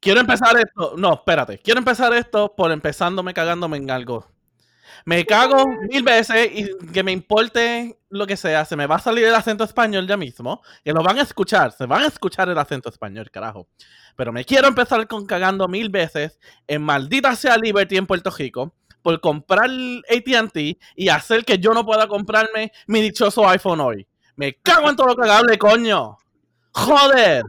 Quiero empezar esto. No, espérate. Quiero empezar esto por empezándome cagándome en algo. Me cago mil veces y que me importe lo que sea. Se me va a salir el acento español ya mismo. Que lo van a escuchar. Se van a escuchar el acento español, carajo. Pero me quiero empezar con cagando mil veces en maldita sea Liberty en Puerto Rico por comprar ATT y hacer que yo no pueda comprarme mi dichoso iPhone hoy. Me cago en todo lo cagable, coño. Joder.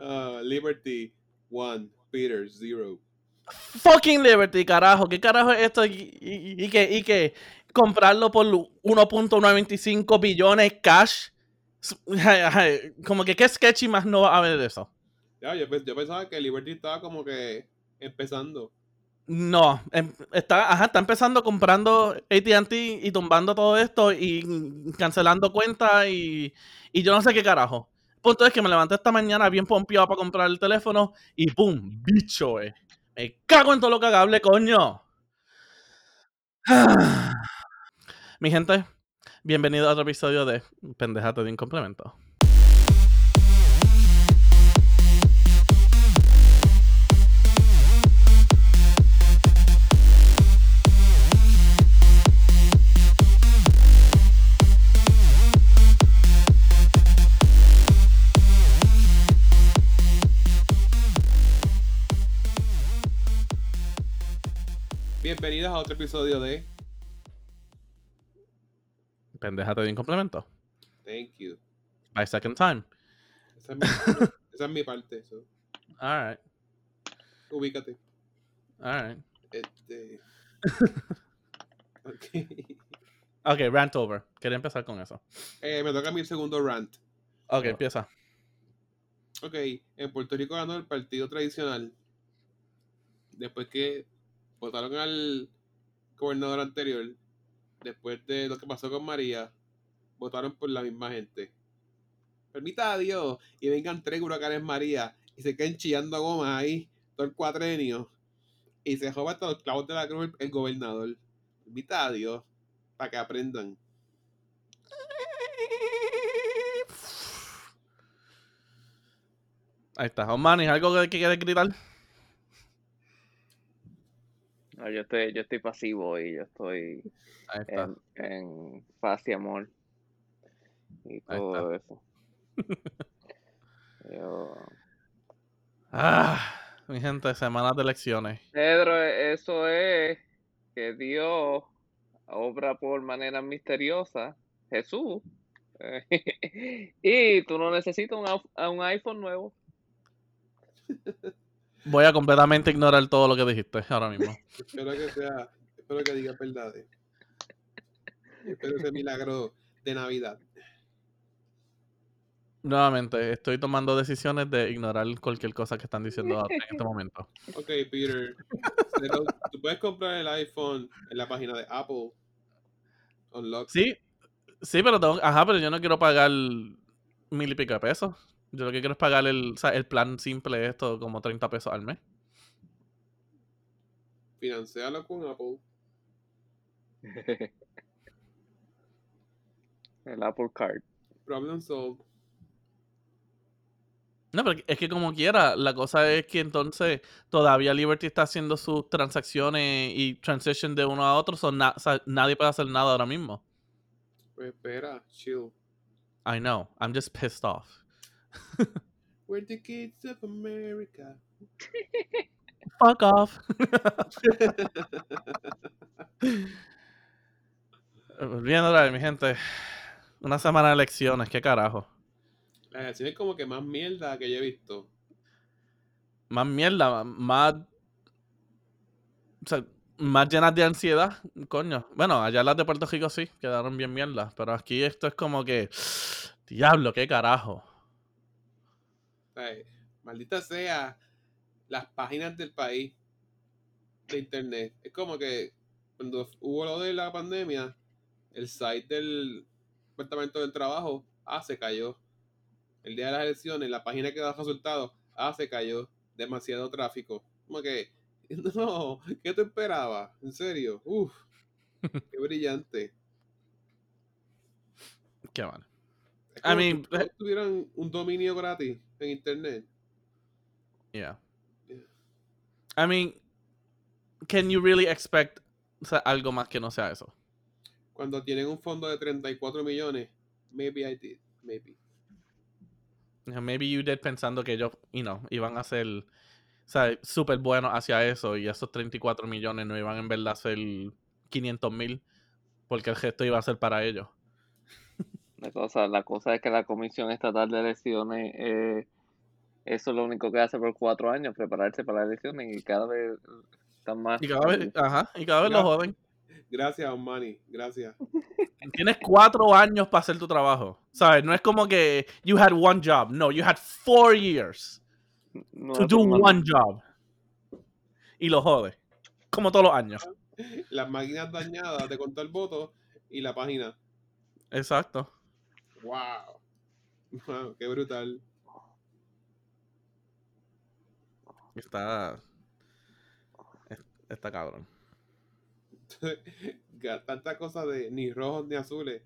Uh, Liberty 1, Peter 0. Fucking Liberty, carajo. ¿Qué carajo es esto? Y, y- y que, y que comprarlo por 1.925 billones cash. Como que qué sketchy más no va a haber de eso. Ya, yo, pe- yo pensaba que Liberty estaba como que empezando. No, em- está, ajá, está empezando comprando ATT y tumbando todo esto y cancelando cuentas y, y yo no sé qué carajo. Punto es que me levanté esta mañana bien pompeado para comprar el teléfono y ¡pum! ¡Bicho, eh! Me cago en todo lo cagable, coño. Mi gente, bienvenido a otro episodio de Pendejate de un Bienvenidos a otro episodio de Pendejate de un complemento. Thank you. By second time. Esa es mi, esa es mi parte. so, Alright, ubícate. alright. Este. ok. Ok, rant over. Quería empezar con eso. Eh, me toca mi segundo rant. Ok, empieza. Ok, en Puerto Rico ganó el partido tradicional. Después que votaron al gobernador anterior, después de lo que pasó con María, votaron por la misma gente. Permita a Dios y vengan tres huracanes María y se queden chillando a goma ahí todo el cuatrenio y se joda hasta los clavos de la cruz el, gobernador. Permita a Dios para que aprendan. Ahí está. Osmani, ¿algo que quieres gritar? No, yo estoy, yo estoy pasivo y yo estoy en, en paz y amor y todo eso. Yo- Ah, mi gente, semanas de elecciones. Pedro, eso es que Dios obra por manera misteriosa, Jesús, y tú no necesitas un, un iPhone nuevo. Voy a completamente ignorar todo lo que dijiste ahora mismo. Espero que sea, espero que diga verdades. Espero ese milagro de Navidad. Nuevamente, estoy tomando decisiones de ignorar cualquier cosa que están diciendo ahora en este momento. Ok, Peter. Tú puedes comprar el iPhone en la página de Apple. Unlock. Sí, sí, pero tengo, ajá, pero yo no quiero pagar mil y pico de pesos. Yo lo que quiero es pagar el, o sea, el plan simple, esto, como 30 pesos al mes. Financialo con Apple. El Apple Card. Problem solved. No, pero es que como quiera, la cosa es que entonces todavía Liberty está haciendo sus transacciones y transition de uno a otro, so na- o sea, nadie puede hacer nada ahora mismo. Pues espera, chill. I know, I'm just pissed off. We're the kids of America. Fuck off. Volviendo a ver, mi gente. Una semana de elecciones, qué carajo. La elección es como que más mierda que yo he visto. Más mierda, más. O sea, más llenas de ansiedad, coño. Bueno, allá las de Puerto Rico sí, quedaron bien mierdas. Pero aquí esto es como que. Diablo, qué carajo. Maldita sea las páginas del país de internet. Es como que cuando hubo lo de la pandemia, el site del Departamento del Trabajo, ah, se cayó. El día de las elecciones, la página que da resultados, ah, se cayó. Demasiado tráfico. Como que, no, ¿qué te esperabas? En serio, uff, qué brillante. Qué mal. I mean, si tuvieran un dominio gratis en internet. Yeah. Yeah. I mean, can you really expect o sea, algo más que no sea eso? Cuando tienen un fondo de 34 millones, maybe I did, maybe. You know, Maybe you did pensando que ellos, you know, iban a ser, o sea, súper buenos hacia eso y esos 34 millones no iban en verdad a ser 500 mil porque el gesto iba a ser para ellos. La cosa, la cosa es que la Comisión Estatal de Elecciones, eh, eso es lo único que hace por cuatro años, prepararse para las elecciones y cada vez están más... Y cada vez, ajá, y cada vez lo Ya. joden. Gracias, Manny, gracias. Tienes cuatro años para hacer tu trabajo. ¿Sabes? No es como que you had one job. No, you had four years no to do one job. Y lo jode. Como todos los años. Las máquinas dañadas de contar votos y la página. Exacto. Wow. Wow, qué brutal. Está. es- Está cabrón. Tanta cosa de ni rojos ni azules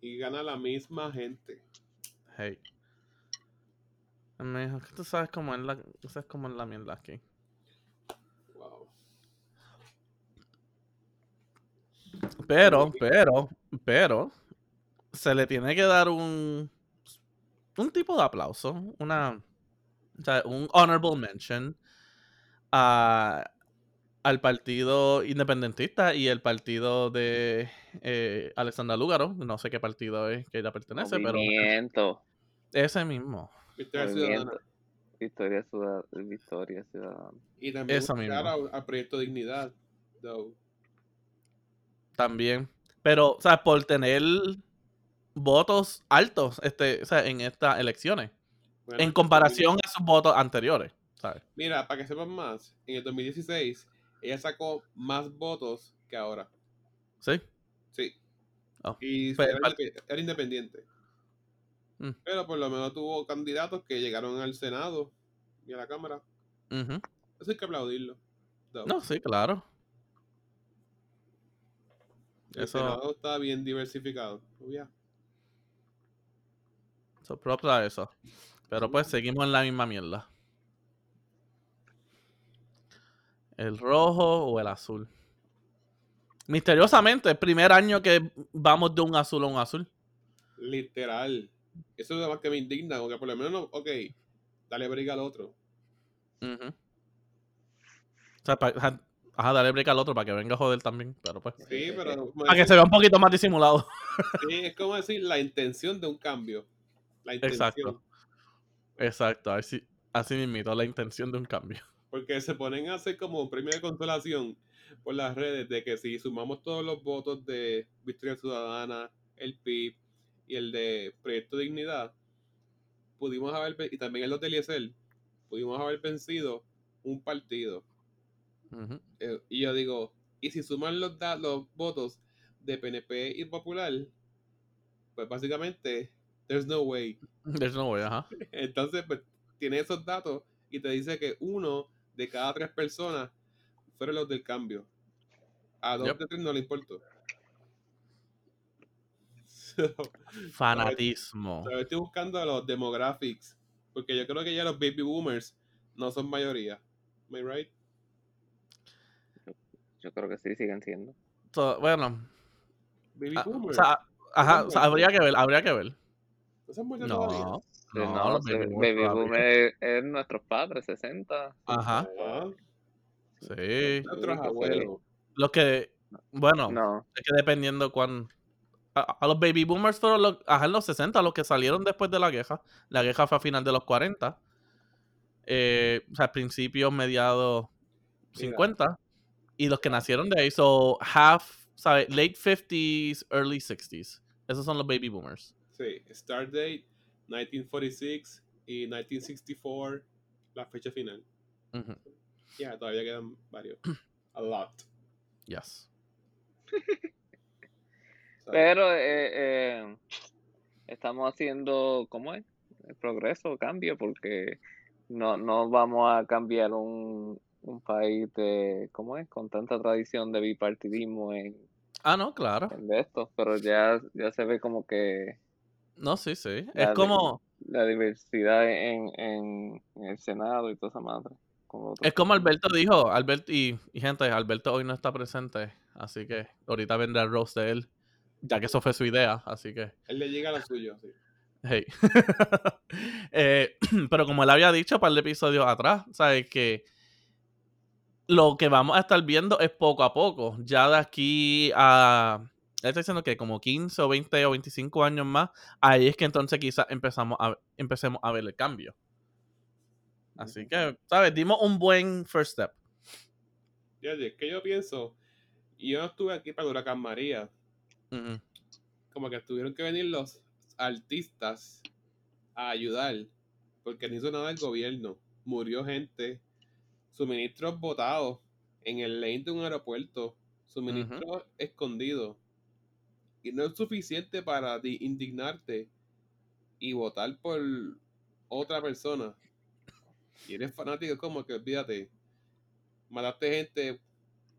y gana la misma gente. Hey. Me dijo que tú sabes cómo es la, tú sabes cómo es la mierda aquí. Wow. Pero, pero, pero, se le tiene que dar un, un tipo de aplauso, una, o sea, un honorable mention a, al partido independentista y el partido de eh, Alexandra Lúgaro, no sé qué partido es que ella pertenece, pero Movimiento, ese mismo. Victoria Ciudadana. Victoria Ciudadana. Victoria Ciudadana. Y también a- proyecto Dignidad. though. También. Pero, o sea, por tener votos altos este, o sea, en estas elecciones, Bueno, en comparación a sus votos anteriores, ¿sabes? Mira, para que sepan más, en el 2016 ella sacó más votos que ahora. ¿Sí? Sí. Oh, Y pero- era, indepe- era independiente. Mm. Pero por lo menos tuvo candidatos que llegaron al Senado y a la Cámara. Eso hay que aplaudirlo. No, sí, claro. el eso- Senado está bien diversificado. So, props a eso. Pero pues seguimos en la misma mierda. ¿El rojo o el azul? Misteriosamente, el primer año que vamos de un azul a un azul. Literal. Eso es lo más que me indigna, porque por lo menos, no, ok, dale briga al otro. Ujú. O sea, pa- ajá, darle break al otro para que venga a joder también. Pero pues. Sí, pero Para que decir- se vea un poquito más disimulado. sí, es como decir la intención de un cambio. La intención. Exacto. Exacto, así, así mismito, la intención de un cambio. Porque se ponen a hacer como un premio de consolación por las redes de que si sumamos todos los votos de Victoria Ciudadana, el PIB y el de Proyecto Dignidad, pudimos haber, y también el los del IESEL, pudimos haber vencido un partido. Eh, y yo digo, y si suman los, los votos de PNP y Popular, pues básicamente, there's no way. There's no way, ajá. Entonces, pues, tiene esos datos y te dice que uno de cada tres personas fueron los del cambio. A dos Yep. de tres no le importó. So, Fanatismo. estoy buscando los demographics, porque yo creo que ya los baby boomers no son mayoría. Am I right? Yo creo que sí, siguen siendo. So, bueno, Baby ah, boomers. o sea, ajá, o sea, habría que ver, habría que ver. ¿No se han muerto No, todavía? no, no, los baby boomers Baby. Boomer es, es nuestros padres, 60. Ajá, Ah, sí. Nuestros abuelos. Los que, bueno, No, es que dependiendo cuán... A, a los baby boomers fueron los, ajá, en los 60, los que salieron después de la guerra. La guerra fue a final de los 40. Eh, o sea, principios, mediados Mira. 50. Y los que nacieron de ahí, so half, ¿sabes? Late 50s, early 60s. Esos son los baby boomers. Sí, Start Date, 1946 y 1964, la fecha final. Ujú, Ya, todavía quedan varios. A lot. Yes. Pero eh, eh, estamos haciendo, ¿cómo es? El progreso, cambio, porque no, no vamos a cambiar un, un país de, ¿cómo es? Con tanta tradición de bipartidismo en, Ah, no, claro. en de esto, pero ya, ya se ve como que No, sí, sí. Es como... la diversidad en, en, en el Senado y toda esa madre. como Es como. Alberto dijo, Alberto y, y gente, Alberto hoy no está presente, así que ahorita vendrá el roast de él, ya que eso fue su idea, así que, Él le llega a lo suyo, sí. hey. Eh, pero como él había dicho un par de episodios atrás, sabes que lo que vamos a estar viendo es poco a poco, ya de aquí a, él está diciendo que como 15 o 20 o 25 años más, ahí es que entonces quizás empezamos a, empecemos a ver el cambio. Así que, ¿sabes? Dimos un buen first step. Es que yo pienso, y yo no estuve aquí para el huracán María, como que tuvieron que venir los artistas a ayudar, porque no hizo nada el gobierno. Murió gente, suministros botados en el lane de un aeropuerto, suministros escondidos. Y no es suficiente para di- indignarte y votar por otra persona. Y eres fanático, como que olvídate, mataste gente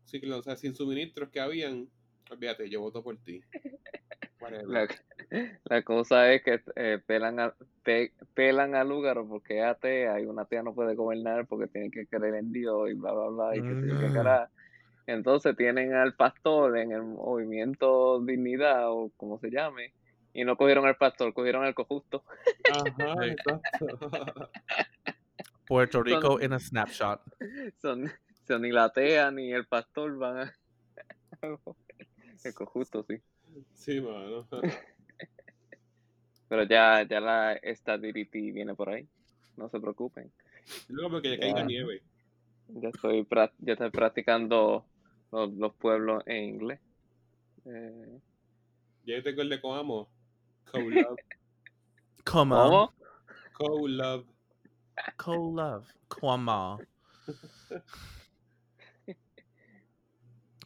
sin, o sea, sin suministros que habían, olvídate, yo voto por ti. La, la cosa es que eh, pelan, a, pe- pelan al lugar porque es atea y una atea no puede gobernar porque tiene que creer en Dios y bla, bla, bla, y que tiene que. Entonces tienen al pastor en el movimiento Dignidad o como se llame y no cogieron al pastor, cogieron al cojusto. Ajá, Sí. exacto. Puerto Rico Son- in a snapshot. Son, son ni la atea ni el pastor van a... El cojusto, sí. Sí, mano. Pero ya, ya la stability viene por ahí. No se preocupen. Luego porque ya caiga nieve. Ya estoy, ya estoy practicando los, los pueblos en inglés. Eh, Ya yo tengo el de Coamo. Co-love. Come on. ¿Cómo? Co-love. Co-love. Cuomo.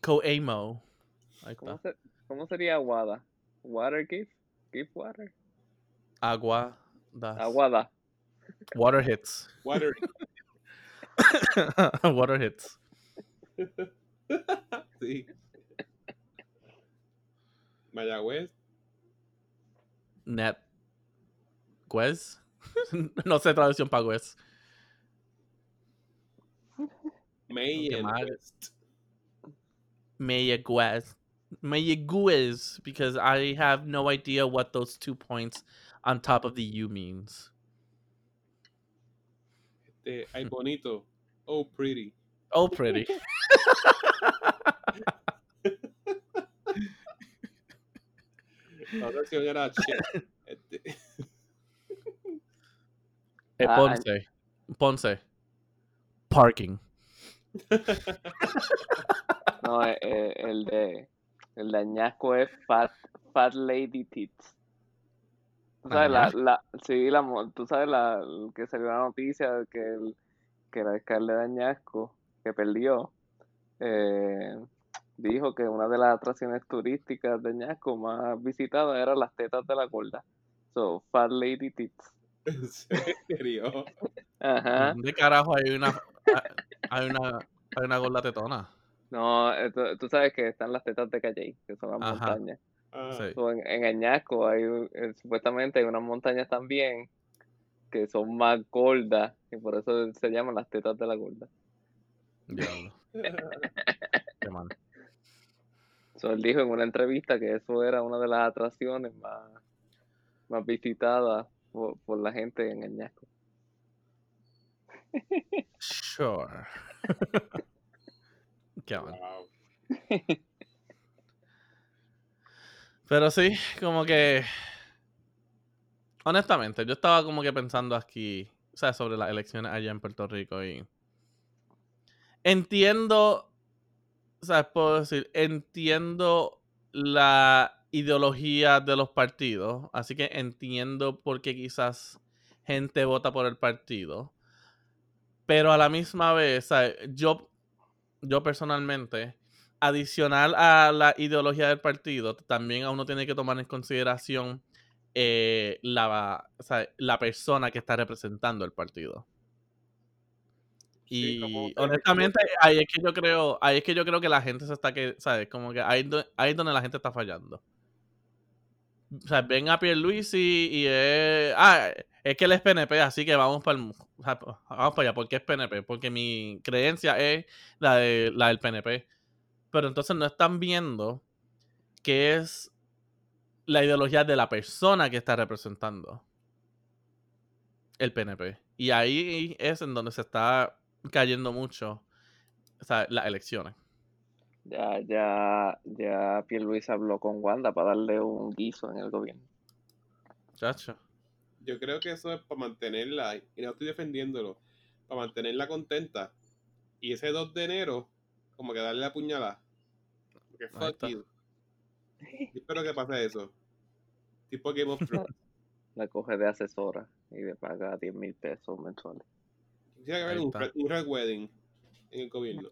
Co-amo. Ahí ¿Cómo, se- cómo sería Aguada? ¿Water gift? ¿Gift water? Agua. Das. Aguada. Water hits. Water. Water hits. sí. Mayagüez. Net. Guez. no sé traducción para Guez. May Qué and mal. West. Mayagüez. Mayagüez, because I have no idea what those two points on top of the U means. Este, ay, bonito. Oh, pretty. Oh, pretty. La otra opción era shit. Este, Eh, Ah, Ponce. Ponce. Parking. No, eh, eh, el de el de Añasco es Fat, fat Lady Tits. Tú sabes, la, la, sí, la, tú sabes la, que salió la noticia de que el, que el alcalde de Añasco, que perdió, eh, dijo que una de las atracciones turísticas de Añasco más visitadas eran las tetas de la gorda. So, Fat Lady Tits. ¿En serio? Ajá. ¿Dónde carajo hay una hay una hay una gorda tetona? No, eh, tú, tú sabes que están las tetas de Calley, que son las Ajá. montañas. Ah, Sí. So, en, en Añasco hay un- eh, supuestamente hay unas montañas también que son más gordas y por eso se llaman las tetas de la gorda. Diablo, qué mal. So, él dijo en una entrevista que eso era una de las atracciones más, más visitadas por, por la gente en Añasco. Sure. qué mal. wow. Pero sí, como que. Honestamente, yo estaba como que pensando aquí, o sea, sobre las elecciones allá en Puerto Rico y. Entiendo. O sea, puedo decir, entiendo la ideología de los partidos, así que entiendo por qué quizás gente vota por el partido. Pero a la misma vez, ¿sabes? yo, yo personalmente, adicional a la ideología del partido, también a uno tiene que tomar en consideración eh, la, la persona que está representando el partido. Y honestamente, ahí es que yo creo, ahí es que yo creo que la gente se está que, ¿sabes? Como que ahí, ahí es donde la gente está fallando. o sea, ven a Pierluisi y es, ah, es que él es PNP, así que vamos para el, vamos para allá, porque es PNP, porque mi creencia es la, de, la del PNP. Pero entonces no están viendo que es la ideología de la persona que está representando el PNP. Y ahí es en donde se está cayendo mucho o sea, las elecciones. Ya, ya, ya Pierluis habló con Wanda para darle un guiso en el gobierno. Chacho. Yo creo que eso es para mantenerla, y no estoy defendiéndolo, para mantenerla contenta. Y ese 2 de enero, como que darle la puñalada. Porque fuck you. Yo espero que pase eso. Tipo Game of Thrones. La coge de asesora y le paga 10 mil pesos mensuales. Quisiera que haber un, red- un red wedding en el gobierno.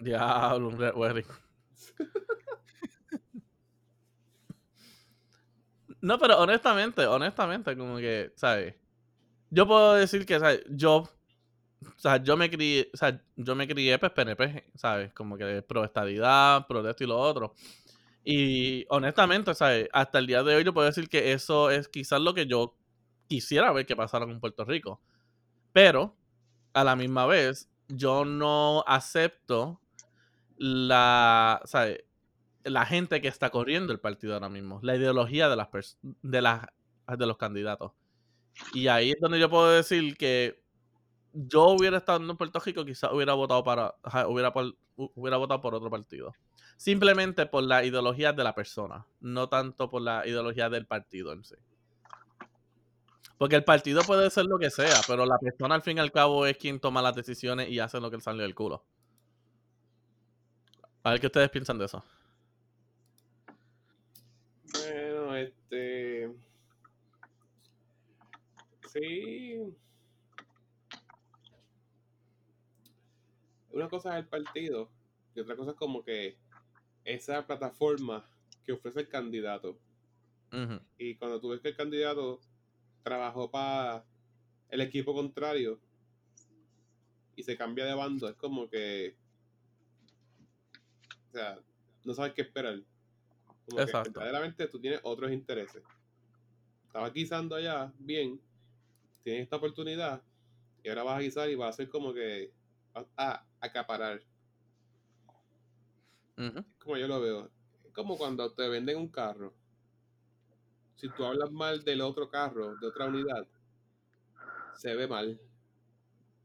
Diablo, un red wedding. No, pero honestamente, honestamente, como que, ¿sabes? Yo puedo decir que, ¿sabes? Yo, o sea, yo me crié, o sea, yo me crié pues PNP, ¿sabes? Como que pro estadidad, pro esto y lo otro. Y honestamente, ¿sabes? Hasta el día de hoy yo puedo decir que eso es quizás lo que yo quisiera ver que pasara con Puerto Rico. Pero, a la misma vez, yo no acepto la, la gente que está corriendo el partido ahora mismo, la ideología de las de las de los candidatos. Y ahí es donde yo puedo decir que yo hubiera estado en Puerto Rico, quizás hubiera votado para hubiera hubiera votado por otro partido. Simplemente por la ideología de la persona, no tanto por la ideología del partido en sí. Porque el partido puede ser lo que sea, pero la persona al fin y al cabo es quien toma las decisiones y hace lo que le sale del culo. A ver qué ustedes piensan de eso. Bueno, este. Sí. Una cosa es el partido y otra cosa es como que esa plataforma que ofrece el candidato. Y cuando tú ves que el candidato trabajó para el equipo contrario y se cambia de bando, es como que. O sea, no sabes qué esperar. Como Exacto. que verdaderamente tú tienes otros intereses. Estabas guisando allá, bien, tienes esta oportunidad, y ahora vas a guisar y vas a hacer como que. vas a acaparar. Ujú. como yo lo veo. Es como cuando te venden un carro. Si tú hablas mal del otro carro, de otra unidad, se ve mal.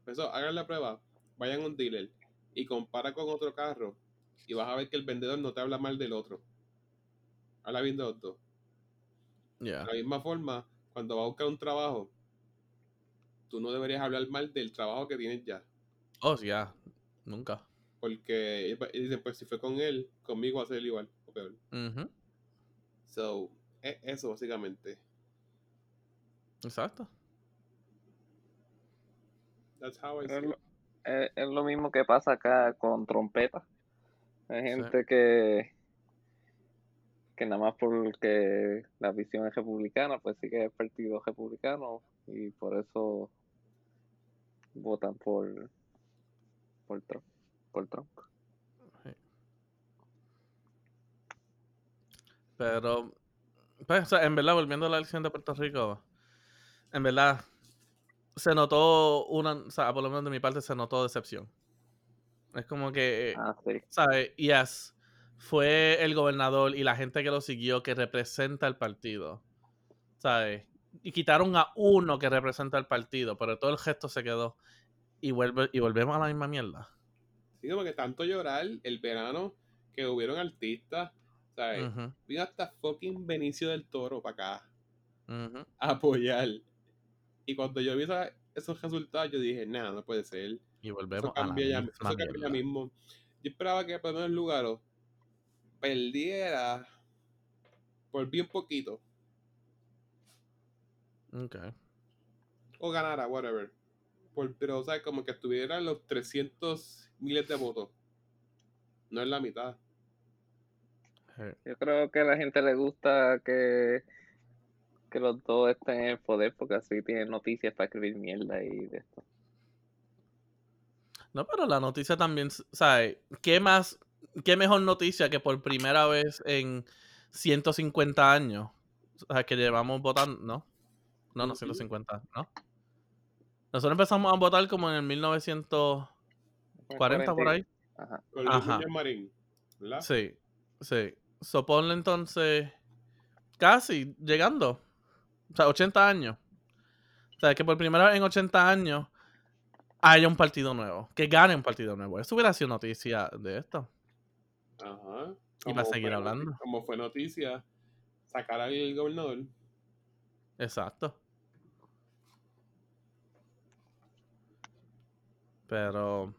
Por eso, hagan la prueba, vayan a un dealer y compara con otro carro y vas a ver que el vendedor no te habla mal del otro. Habla bien de los dos. Yeah. De la misma forma, cuando vas a buscar un trabajo, tú no deberías hablar mal del trabajo que tienes ya. Oh, yeah. Nunca. Porque dicen, pues si fue con él, conmigo va a ser igual o peor. So, e- eso básicamente. Exacto. That's how I Es lo, es- es lo mismo que pasa acá con trompeta. Hay gente que, que nada más porque la visión es republicana, pues sigue el partido republicano y por eso votan por, por Trump. Por Trump. Pero, pues, o sea, en verdad, volviendo a la elección de Puerto Rico, en verdad, se notó una, o sea, por lo menos de mi parte, se notó decepción. Es como que, Ah, sí. ¿sabes? Yes, fue el gobernador y la gente que lo siguió que representa el partido, ¿sabes? Y quitaron a uno que representa el partido, pero todo el gesto se quedó. Y, vuelve, y volvemos a la misma mierda. Sí, como que tanto llorar el verano que hubieron artistas, ¿sabes? Ujú, Vino hasta fucking Benicio del Toro para acá a apoyar. Y cuando yo vi esa- esos resultados, yo dije, nada, no puede ser. Y Eso volvemos a la cambia ya, misma eso cambia ya mismo. Yo esperaba que por lo menos Lugaro perdiera por bien poquito. Ok. O ganara, whatever. Por, pero, o sea, como que estuviera en los 300 miles de votos. No es la mitad. Yo creo que a la gente le gusta que, que los dos estén en el poder porque así tienen noticias para escribir mierda y de esto. No, pero la noticia también, ¿sabes? ¿Qué más, qué mejor noticia que por primera vez en 150 años, o sea, que llevamos votando, ¿no? No, no, Ujú. 150, ¿no? Nosotros empezamos a votar como en el 1940 por ahí. Ajá. Con Luis Marín, ¿verdad? Sí, sí. So ponle entonces casi llegando. O sea, 80 años. O sea, que por primera vez en 80 años haya un partido nuevo. Que gane un partido nuevo. Eso hubiera sido noticia de esto. Ajá. Y va a Como seguir fue hablando. Como fue noticia, sacar al gobernador. Exacto. Pero.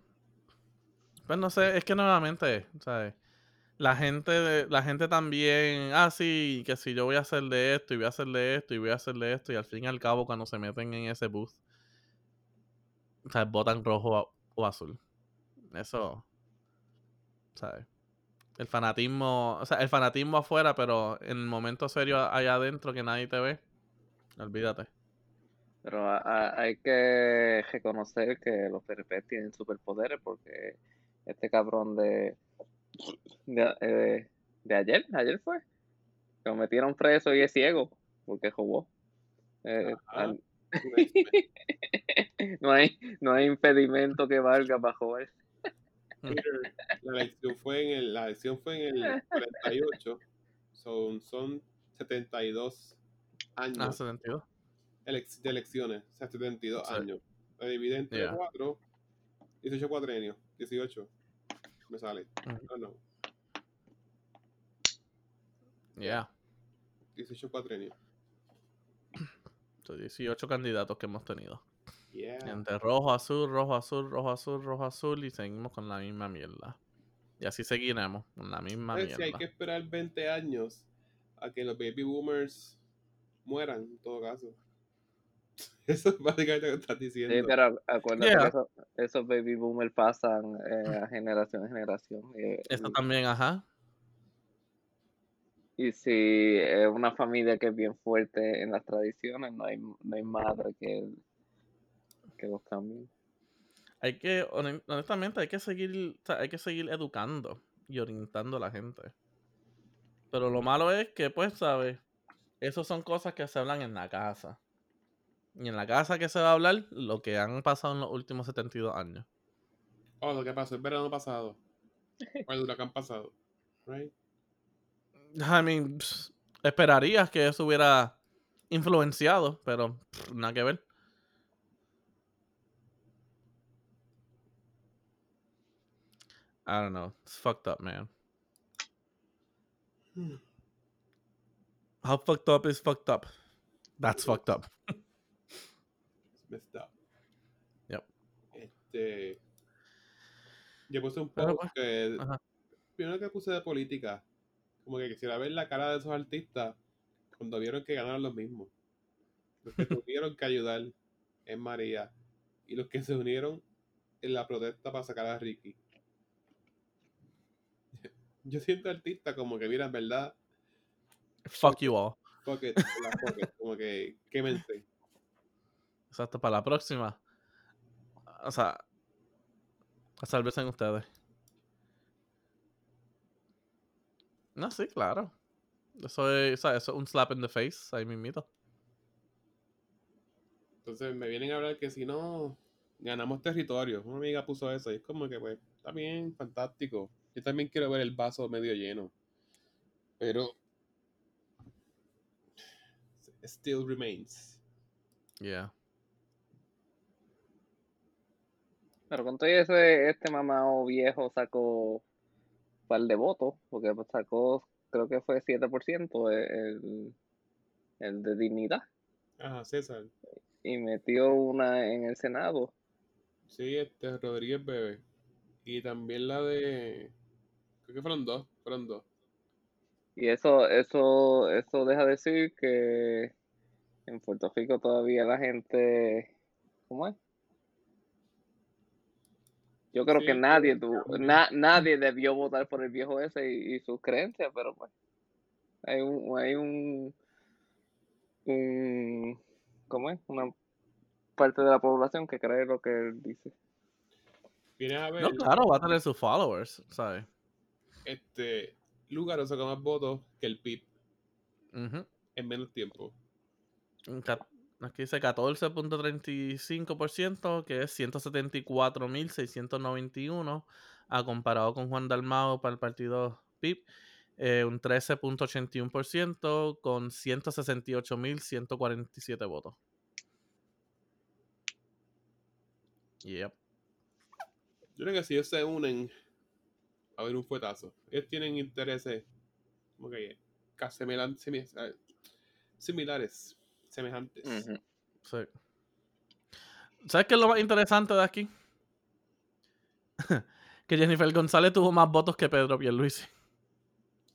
Pues no sé, es que nuevamente, ¿sabes? La gente, de- la gente también, ah, sí, que si yo voy a hacer de esto y voy a hacer de esto y voy a hacer de esto y al fin y al cabo cuando se meten en ese booth, o sea, votan rojo o azul. Eso, ¿sabes? El fanatismo, o sea, el fanatismo afuera, pero en el momento serio allá adentro que nadie te ve, olvídate. Pero a- a- hay que reconocer que los PRP tienen superpoderes porque este cabrón de de, eh, de ayer, ayer fue, que lo metieron preso y es ciego porque robó. Eh, Ajá. al- no hay no hay impedimento que valga para. Twitter, la elección fue en el, la elección fue en el 48. Son, son 72 Ah, años 72. elec- de elecciones. O sea, 72 Sí. años. Se divide entre Yeah. 4, 18 cuatrenios. 18. Me sale. No, no. Yeah. 18 cuatrenios. Son 18 candidatos que hemos tenido. Yeah. Entre rojo, azul, rojo, azul, rojo, azul, rojo, azul y seguimos con la misma mierda. Y así seguiremos con la misma Pues, si hay mierda. que esperar 20 años a que los baby boomers mueran, en todo caso. Eso es básicamente lo que estás diciendo. Sí, pero acuérdate Yeah. que eso- esos baby boomers pasan eh, a generación en generación. Y, Esto también, ajá. y si es una familia que es bien fuerte en las tradiciones, no hay, no hay madre que, que los cambie. Hay que, hone- honestamente, hay que seguir, o sea, hay que seguir educando y orientando a la gente. Pero lo malo es que, pues, ¿sabes? Esas son cosas que se hablan en la casa. Y en la casa que se va a hablar lo que han pasado en los últimos 72 años. Oh, lo que pasó el verano pasado. O el huracán pasado. Right? I mean, esperarías que eso hubiera influenciado, pero pff, nada que ver. I don't know. It's fucked up, man. Hmm. How fucked up is fucked up? That's fucked up. Messed up. Yep. Este. Yo puse un post pues, que. ajá. Primero que puse de política. Como que quisiera ver la cara de esos artistas cuando vieron que ganaron los mismos. Los que tuvieron que ayudar en María. Y los que se unieron en la protesta para sacar a Ricky. Yo siento artista como que, mira, en verdad, Fuck you all. fuck it, la como que quémense. Exacto, para la próxima. O sea, salvesen ustedes. No, sí, claro. Eso es, o sea, eso es un slap in the face, ahí mismito. Entonces me vienen a hablar que si no ganamos territorio. Una amiga puso eso y es como que pues está bien, fantástico. Yo también quiero ver el vaso medio lleno. Pero still remains. Yeah. Pero con todo ese, este mamado viejo sacó un par de votos, porque sacó, creo que fue 7% el, el de dignidad, Ajá, César. y metió una en el Senado. Sí, este Rodríguez Bebe. Y también la de. Creo que fueron dos. Fueron dos. Y eso, eso, eso deja decir que en Puerto Rico todavía la gente, ¿cómo es? Yo creo Sí, que nadie, también. na- nadie debió votar por el viejo ese y, y sus creencias, pero pues hay un, hay un, un, ¿cómo es? Una parte de la población que cree lo que él dice. Vienes a ver. No, claro, va a tener sus followers, ¿sabes? Este. Lugaro sacó más votos que el PIB. En menos tiempo. Aquí dice 14.35%, que es 174.691, a comparado con Juan Dalmao para el partido PIB, eh, un 13.81% con 168.147 votos. Yep. Yo creo que si ellos se unen a ver un fuetazo, ellos tienen intereses como que casi similares, semejantes. Sí. ¿Sabes qué es lo más interesante de aquí? que Jennifer González tuvo más votos que Pedro Pierluisi.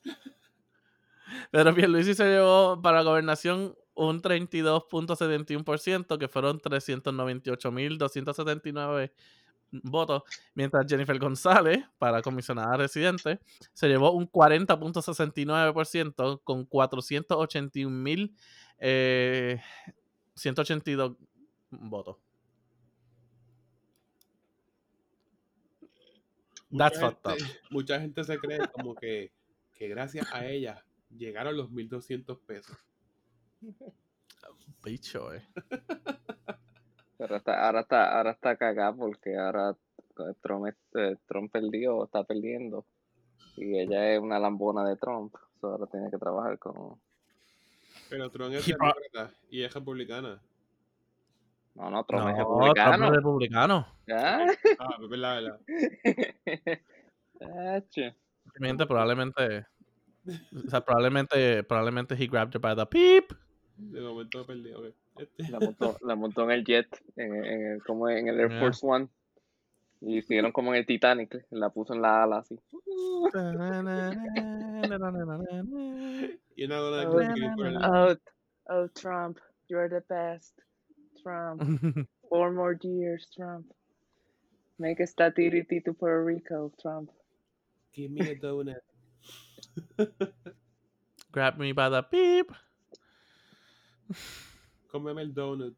Pedro Pierluisi se llevó para la gobernación un 32.71%, que fueron 398.279 votos, mientras Jennifer González, para comisionada residente, se llevó un 40.69% con 481.000 eh, 182 votos. That's mucha, fucked up. gente, mucha gente se cree como que, que gracias a ella llegaron los 1200 pesos. Bicho, eh. Pero está, ahora está, ahora está cagada porque ahora Trump, este, Trump perdió, está perdiendo. Y ella es una lambona de Trump. so ahora tiene que trabajar con. Pero Trump es Y pa- demócrata y es republicana. No, no, Trump es No, republicano. Trump es republicano. ¿Ah? Ah, es verdad, verdad. Obviamente, probablemente. O sea, probablemente, probablemente he grabbed her by the peep. De momento me perdí. ok. La montó, la montó en el jet, en, en el, como en el Air Yeah. Force One. Y hicieron como en el Titanic, la puso en la ala así. de Oh, Oh, oh, Trump, you're the best. Trump, four more years, Trump. Make a stability to Puerto Rico, Trump. Give me a donut. Grab me by the peep. Cómeme el donut.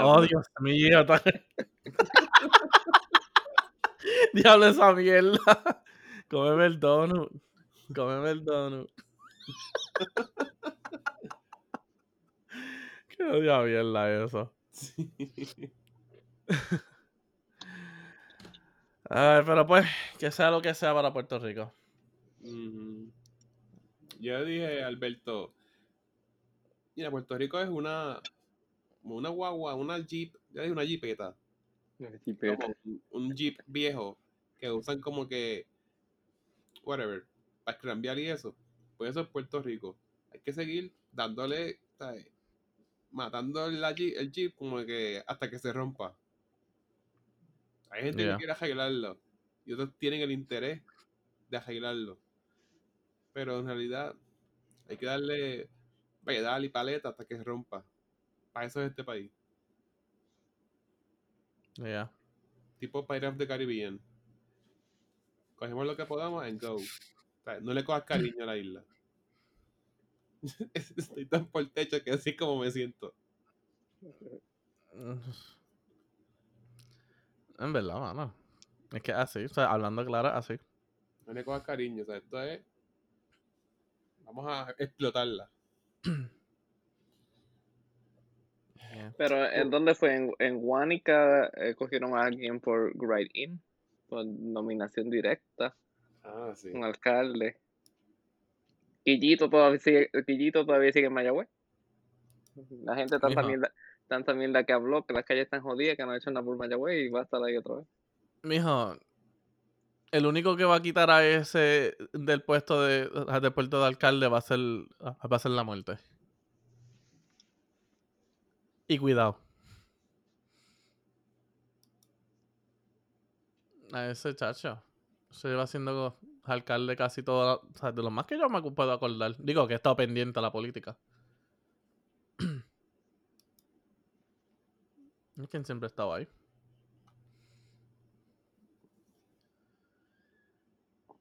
Oh, Dios mío. Diablo esa mierda. Cómeme el donut. Cómeme el donut. Qué odia mierda eso. Sí. Ay, pero pues, que sea lo que sea para Puerto Rico. Yo dije, Alberto, mira, Puerto Rico es una, como una guagua, una jeep, ya dije una jeepeta, como un, jeep viejo que usan como que, whatever, para cambiar y eso. Pues eso es Puerto Rico. Hay que seguir dándole, ¿sabes? matando la jeep- el jeep como que hasta que se rompa. Hay gente Yeah. que quiere arreglarlo y otros tienen el interés de arreglarlo. Pero en realidad hay que darle pedal y paleta hasta que se rompa. Para eso es este país. Yeah. Tipo Pirates the Caribbean. Cogemos lo que podamos and go. O sea, no le cojas cariño a la isla. Estoy tan por techo que así es como me siento. En verdad, mano. Es que así, o sea, hablando claro, así. No le cojas cariño. O sea, esto es. Vamos a explotarla. Yeah. Pero ¿en dónde fue? En, en Guánica eh, cogieron a alguien por write-in, por nominación directa, Ah, sí. un alcalde. Quillito todavía sigue, Quillito todavía sigue en Mayagüez. La gente tanta mierda, tanta mierda que habló, que las calles están jodidas, que no ha hecho nada por Mayagüez y va a estar ahí otra vez. Mijo, el único que va a quitar a ese del puesto de del puesto de alcalde va a ser va a ser la muerte. Y cuidado. A ese chacho. Se lleva siendo alcalde casi todo, o sea, de lo más que yo me puedo acordar. Digo que he estado pendiente a la política. Es quien siempre ha estado ahí.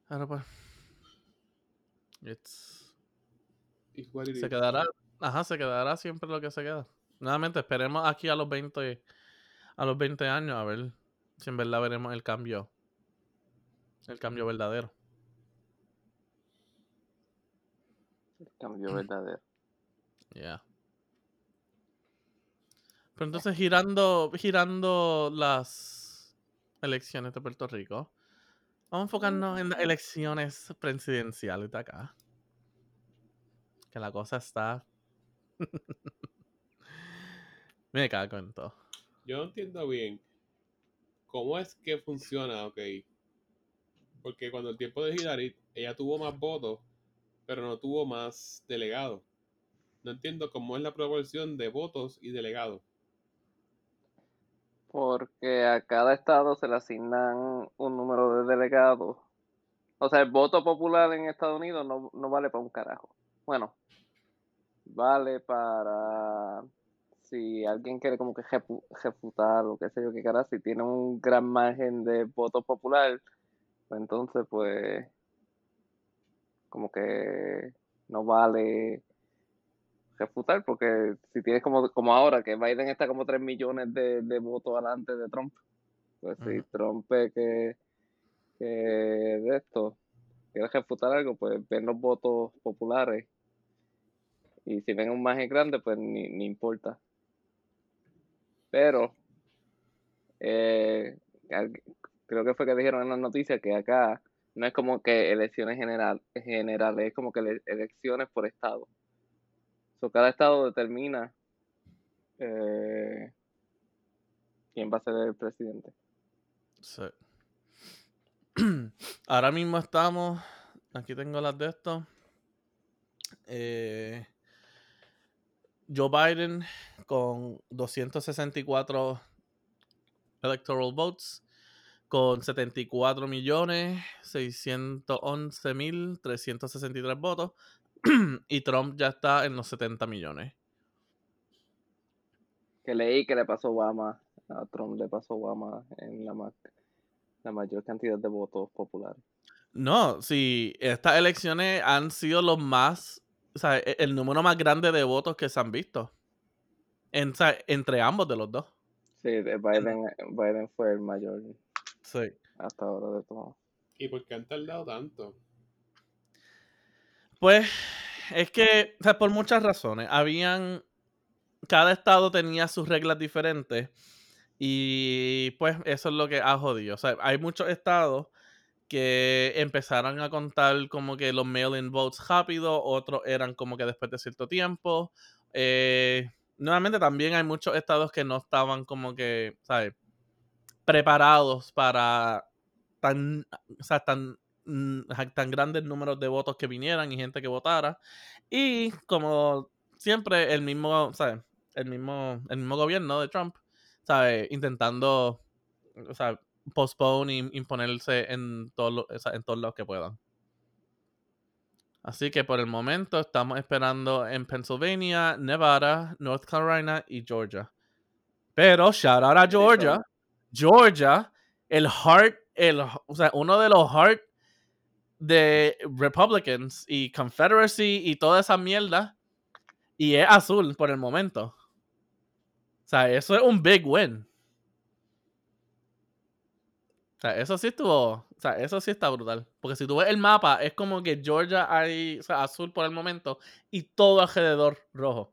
Ahora pues. It's- se quedará. Ajá, se quedará siempre lo que se queda. Nuevamente, esperemos aquí a los 20. A los 20 años a ver si en verdad veremos el cambio. El cambio verdadero. El cambio verdadero. Yeah. Pero entonces girando, girando las elecciones de Puerto Rico, vamos a enfocarnos en las elecciones presidenciales de acá. Que la cosa está. Me cago en todo. Yo no entiendo bien cómo es que funciona, ok. Porque cuando el tiempo de Hillary, ella tuvo más votos, pero no tuvo más delegados. No entiendo cómo es la proporción de votos y delegados. Porque a cada estado se le asignan un número de delegados. O sea, el voto popular en Estados Unidos no, no vale para un carajo. Bueno, vale para si alguien quiere como que refu- refutar o qué sé yo qué cara, si tiene un gran margen de voto popular, pues entonces pues como que no vale refutar porque si tienes como, como ahora que Biden está como 3 millones de, de votos adelante de Trump, pues si. Trump es que, que de esto quiere refutar algo, pues ven los votos populares y si ven un margen grande, pues ni, ni importa. Pero eh, creo que fue que dijeron en las noticias que acá no es como que elecciones general, generales, es como que ele- elecciones por estado. So, cada estado determina eh, quién va a ser el presidente. Sí. Ahora mismo estamos. Aquí tengo las de esto. Eh, Joe Biden con 264 electoral votes, con 74 millones 611 mil 363 votos. y Trump ya está en los 70 millones. Que leí que le pasó Obama, a Trump le pasó Obama en la, ma- la mayor cantidad de votos populares. No, sí, estas elecciones han sido los más, o sea, e- el número más grande de votos que se han visto. En- o sea, entre ambos de los dos. Sí, de Biden, Biden fue el mayor Sí. hasta ahora de todos. ¿Y por qué han tardado tanto? Pues es que, o sea, por muchas razones. Habían. Cada estado tenía sus reglas diferentes. Y pues eso es lo que ha jodido. O sea, hay muchos estados que empezaron a contar como que los mail-in votes rápido, otros eran como que después de cierto tiempo. Eh, nuevamente también hay muchos estados que no estaban como que, ¿sabes? Preparados para tan, o sea, tan, mm, tan grandes números de votos que vinieran y gente que votara. Y como siempre, el mismo, ¿sabes? El mismo, el mismo gobierno de Trump, ¿sabes? Intentando, o sea, postpone y imponerse en todos los, o sea, en todos los que puedan. Así que por el momento estamos esperando en Pennsylvania, Nevada, North Carolina y Georgia. Pero shout out a Georgia. Georgia, el heart, el, o sea, uno de los heart de Republicans y Confederacy y toda esa mierda. Y es azul por el momento. O sea, eso es un big win. O sea, eso sí estuvo. O sea, eso sí está brutal. Porque si tú ves el mapa, es como que Georgia hay o sea, azul por el momento y todo alrededor rojo.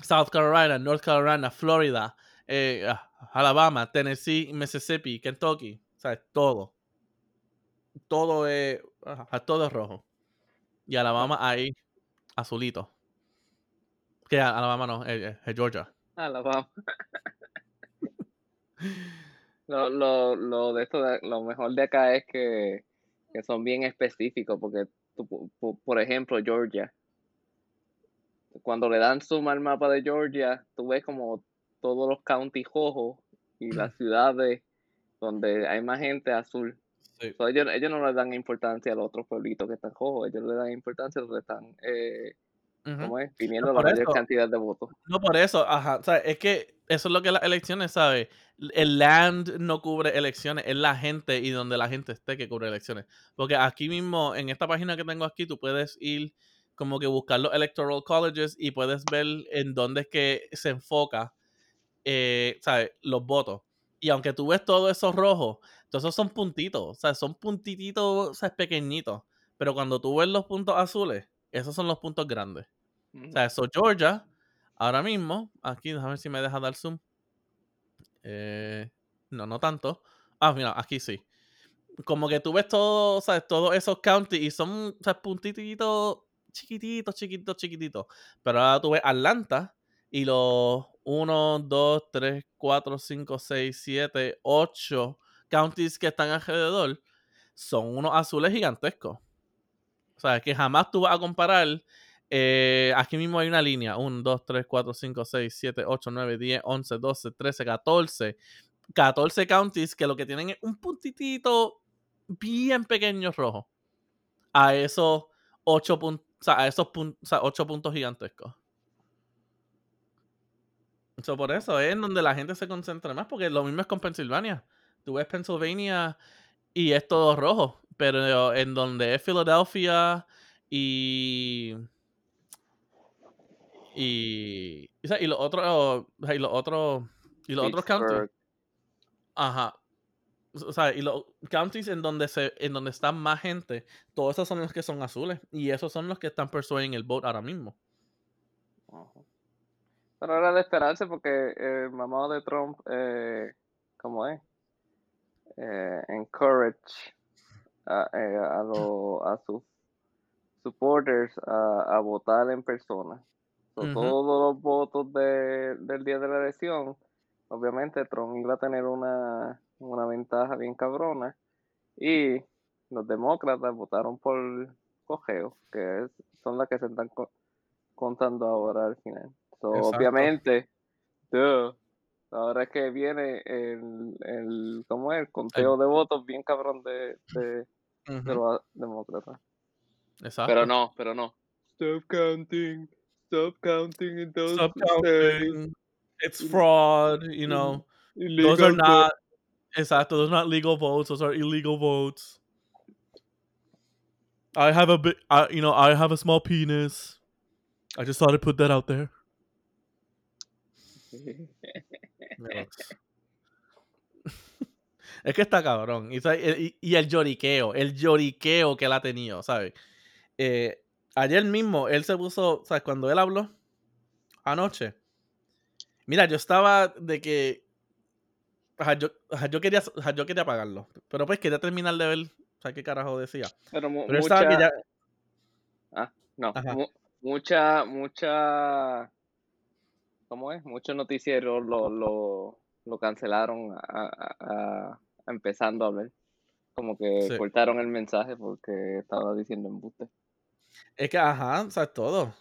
South Carolina, North Carolina, Florida, eh, Alabama, Tennessee, Mississippi, Kentucky. O sea, todo. Todo es. Todo es rojo. Y Alabama ahí, azulito. Que Alabama no, es, es Georgia. Alabama. Lo, lo, lo de esto, de- lo mejor de acá es que, que son bien específicos, porque tú, por ejemplo, Georgia, cuando le dan zoom al mapa de Georgia, tú ves como todos los counties rojos y las ciudades donde hay más gente azul. Sí. So, ellos, ellos no le dan importancia a los otros pueblitos que están rojos, ellos le dan importancia a los que están eh, ¿cómo es? viniendo No, la mayor eso. cantidad de votos. No por eso, ajá. O sea, es que eso es lo que las elecciones, ¿sabes? El land no cubre elecciones, es la gente y donde la gente esté que cubre elecciones. Porque aquí mismo, en esta página que tengo aquí, tú puedes ir como que buscar los electoral colleges y puedes ver en dónde es que se enfoca, eh, ¿sabes? Los votos. Y aunque tú ves todo eso rojo, todos esos son puntitos, o sea, son puntititos, o sea, pequeñitos. Pero cuando tú ves los puntos azules, Esos son los puntos grandes. O Ujú. sea, eso Georgia, ahora mismo, aquí, déjame ver si me deja dar zoom. Eh, no, no tanto. Ah, mira, aquí sí. Como que tú ves todo, ¿sabes? Todos esos counties y son, ¿sabes? Puntititos chiquititos, chiquititos, chiquititos. Pero ahora tú ves Atlanta y los 1, 2, 3, 4, 5, 6, 7, 8 counties que están alrededor son unos azules gigantescos. O sea, que jamás tú vas a comparar. eh, aquí mismo hay una línea: 1, 2, 3, 4, 5, 6, 7, 8, 9, 10, 11, 12, 13, 14. 14 counties que lo que tienen es un puntitito bien pequeño rojo. A esos 8 puntos. O sea, a esos pun- o sea, ocho puntos gigantescos. So, por eso es en donde la gente se concentra más, porque lo mismo es con Pensilvania. Tú ves Pennsylvania y es todo rojo, pero en donde es Philadelphia y. Y. o sea, y los otros. Y los otros. Y los otros counties. Ajá. O sea, y los counties en donde se, en donde está más gente, todos esos son los que son azules. Y esos son los que están persuading el vote ahora mismo. Pero era de esperarse porque el mamado de Trump, eh, ¿cómo es? Eh, encourage a, eh, a, lo- a sus supporters a, a votar en persona. So. Todos los votos de- del día de la elección, obviamente Trump iba a tener una, una ventaja bien cabrona. Y los demócratas votaron por cogeo, que es- son las que se están co- contando ahora al final. So, obviamente, duh, ahora es que viene el, el, ¿cómo es? el conteo de votos bien cabrón de, de, de Ujú. los demócratas. Exacto. Pero no, pero no. Stop counting, stop counting in those Stop states. counting. It's fraud, you know. Illegal Those are vote. not exacto, those are not legal votes, those are illegal votes. I have a bit I, you know, I have a small penis. I just thought I'd put that out there. Es que está cabrón. Y, sabe- y- y el lloriqueo, el lloriqueo que él ha tenido, ¿sabes? Eh, ayer mismo él se puso, ¿sabes? Cuando él habló anoche. Mira, yo estaba de que. ajá, yo, ajá, yo quería, ajá, yo quería apagarlo. Pero pues quería terminar de ver. O sea, qué carajo decía. Pero Pero estaba que ya. no, Ajá. mu- mucha, mucha, ¿cómo es? Muchos noticieros lo, lo, lo cancelaron a, a- a- a empezando a hablar. Como que Sí. cortaron el mensaje porque estaba diciendo embuste. Es que, ajá, o sea, es todo.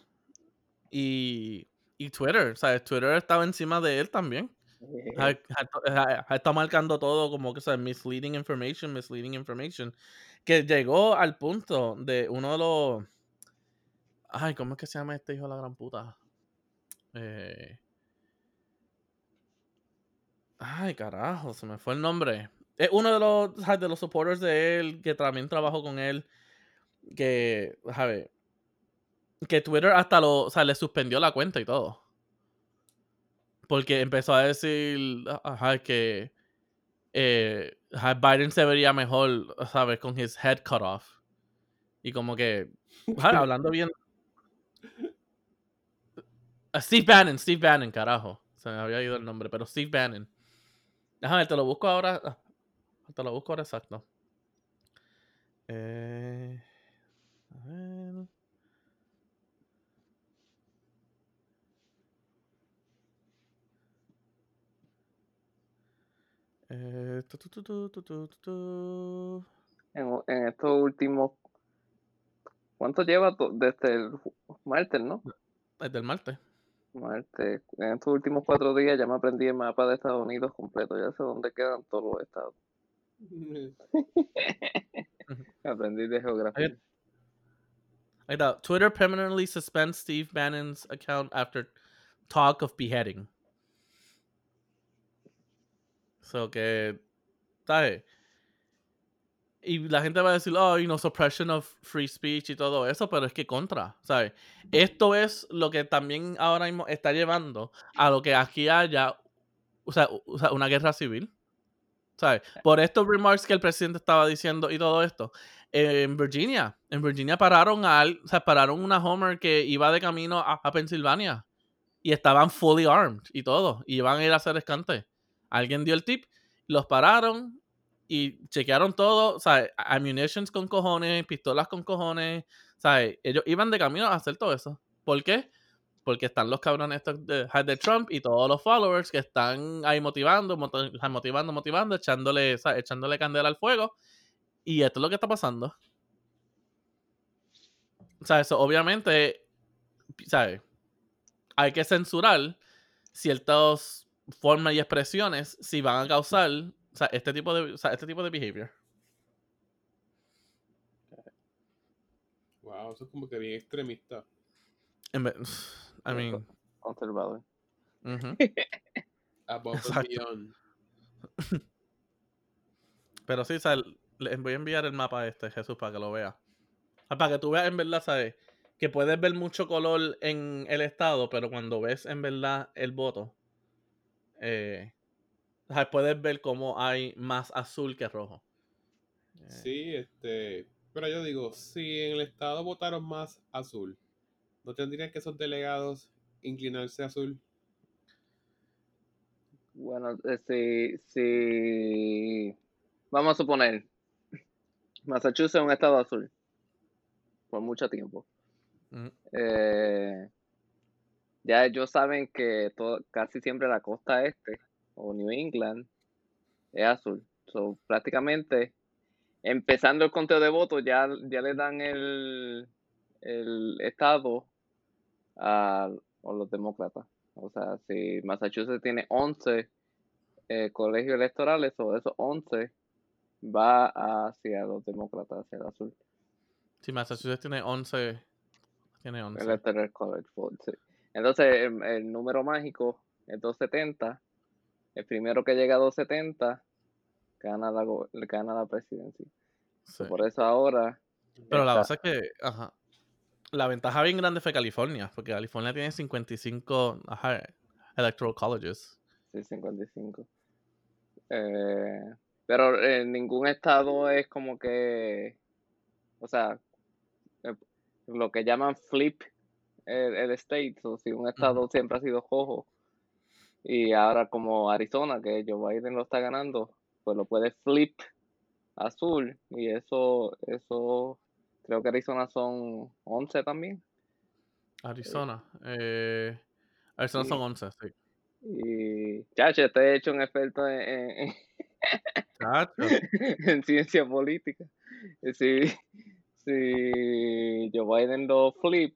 Y, y Twitter, ¿sabes? Twitter estaba encima de él también. Ha estado marcando todo como que, ¿sabes? Misleading information, misleading information. Que llegó al punto de uno de los. Ay, ¿cómo es que se llama este hijo de la gran puta? Eh... Ay, carajo, se me fue el nombre. Es uno de los, ¿sabes? de los supporters de él, que también trabajó con él. Que, ¿sabes? Que Twitter hasta lo, o sea, le suspendió la cuenta y todo. Porque empezó a decir, ajá, que eh, Biden se vería mejor, ¿sabes? Con his head cut off. Y como que, ajá, hablando bien. Ah, Steve Bannon, Steve Bannon, carajo. Se me había ido el nombre, pero Steve Bannon. Déjame, te lo busco ahora. Te lo busco ahora exacto. Eh, a ver. Eh, tu, tu, tu, en, en, estos últimos. ¿Cuánto lleva desde el martes, no? Desde el martes. Martes. En estos últimos cuatro días ya me aprendí el mapa de Estados Unidos completo. Ya sé dónde quedan todos los estados. Aprendí de geografía. Está. Twitter permanently suspends Steve Bannon's account after talk of beheading. So que, ¿sabes? Y la gente va a decir, oh, you know, suppression of free speech y todo eso, pero es que contra, ¿sabes? Esto es lo que también ahora mismo está llevando a lo que aquí haya, o sea, una guerra civil. ¿Sabes? Por estos remarks que el presidente estaba diciendo y todo esto. En Virginia, en Virginia pararon a, o sea, pararon una Homer que iba de camino a, a Pensilvania y estaban fully armed y todo, y iban a ir a hacer escante. Alguien dio el tip, los pararon y chequearon todo, o sea, ammunitions con cojones, pistolas con cojones, ¿sabes? Ellos iban de camino a hacer todo eso. ¿Por qué? Porque están los cabrones estos de, de Trump y todos los followers que están ahí motivando, moti- motivando, motivando, echándole, ¿sabes? echándole candela al fuego. Y esto es lo que está pasando. O sea, eso obviamente, ¿sabes? Hay que censurar ciertas formas y expresiones si van a causar o sea, este tipo de, o sea, este tipo de behavior. Wow, eso es como que bien extremista. En vez- I mean, Conservador. Above and Exacto. beyond. Pero sí, sea, les voy a enviar el mapa este, Jesús, para que lo veas. Para que tú veas en verdad, ¿sabes? Que puedes ver mucho color en el estado, pero cuando ves en verdad el voto, eh, puedes ver cómo hay más azul que rojo. Eh, Sí, este. Pero yo digo, si en el estado votaron más azul, ¿no tendrían que esos delegados inclinarse azul? Bueno, eh, si, si vamos a suponer, Massachusetts es un estado azul por mucho tiempo. Eh, ya ellos saben que todo, casi siempre la costa este o New England es azul. So, prácticamente, empezando el conteo de votos, ya, ya le dan el, el estado a, a los demócratas. O sea, si Massachusetts tiene 11 eh, colegios electorales, o esos 11 va hacia los demócratas, hacia el azul. Sí, Massachusetts tiene 11. Tiene 11. Electoral College Vote, sí. Entonces, el, el número mágico es 270. El primero que llega a 270 gana la, gana la presidencia. Sí. Por eso ahora. Pero la cosa es que, ajá, la ventaja bien grande fue California, porque California tiene 55 ajá, electoral colleges. Sí, 55. Eh, pero en ningún estado es como que. O sea, eh, lo que llaman flip el, el state. O si un estado siempre ha sido rojo y ahora como Arizona, que Joe Biden lo está ganando, pues lo puede flip azul. Y eso, eso, creo que Arizona son 11 también. Arizona. Eh, Arizona Sí. son 11, sí. Y, chacho, estoy hecho un experto en, en- en- Chacho. en ciencia política. Si, si Joe Biden lo flip,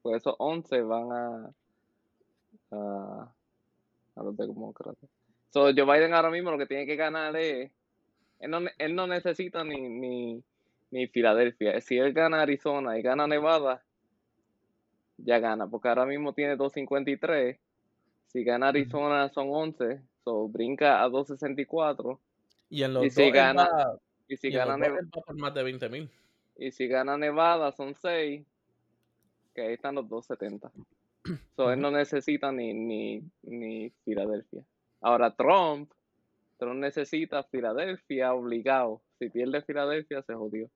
pues esos 11 van a, a, a los demócratas. So, Joe Biden ahora mismo lo que tiene que ganar es. Él no, él no necesita ni, ni, ni Filadelfia. Si él gana Arizona y gana Nevada, ya gana, porque ahora mismo tiene 253. Si gana Arizona son 11, so brinca a 264. Y en los Y si gana- va- Y si y gana Nevada. por más de 20 mil. Y si gana Nevada son 6, que ahí están los 270. So, él no necesita ni, ni, ni Filadelfia. Ahora Trump, Trump necesita Filadelfia obligado. Si pierde Filadelfia se jodió.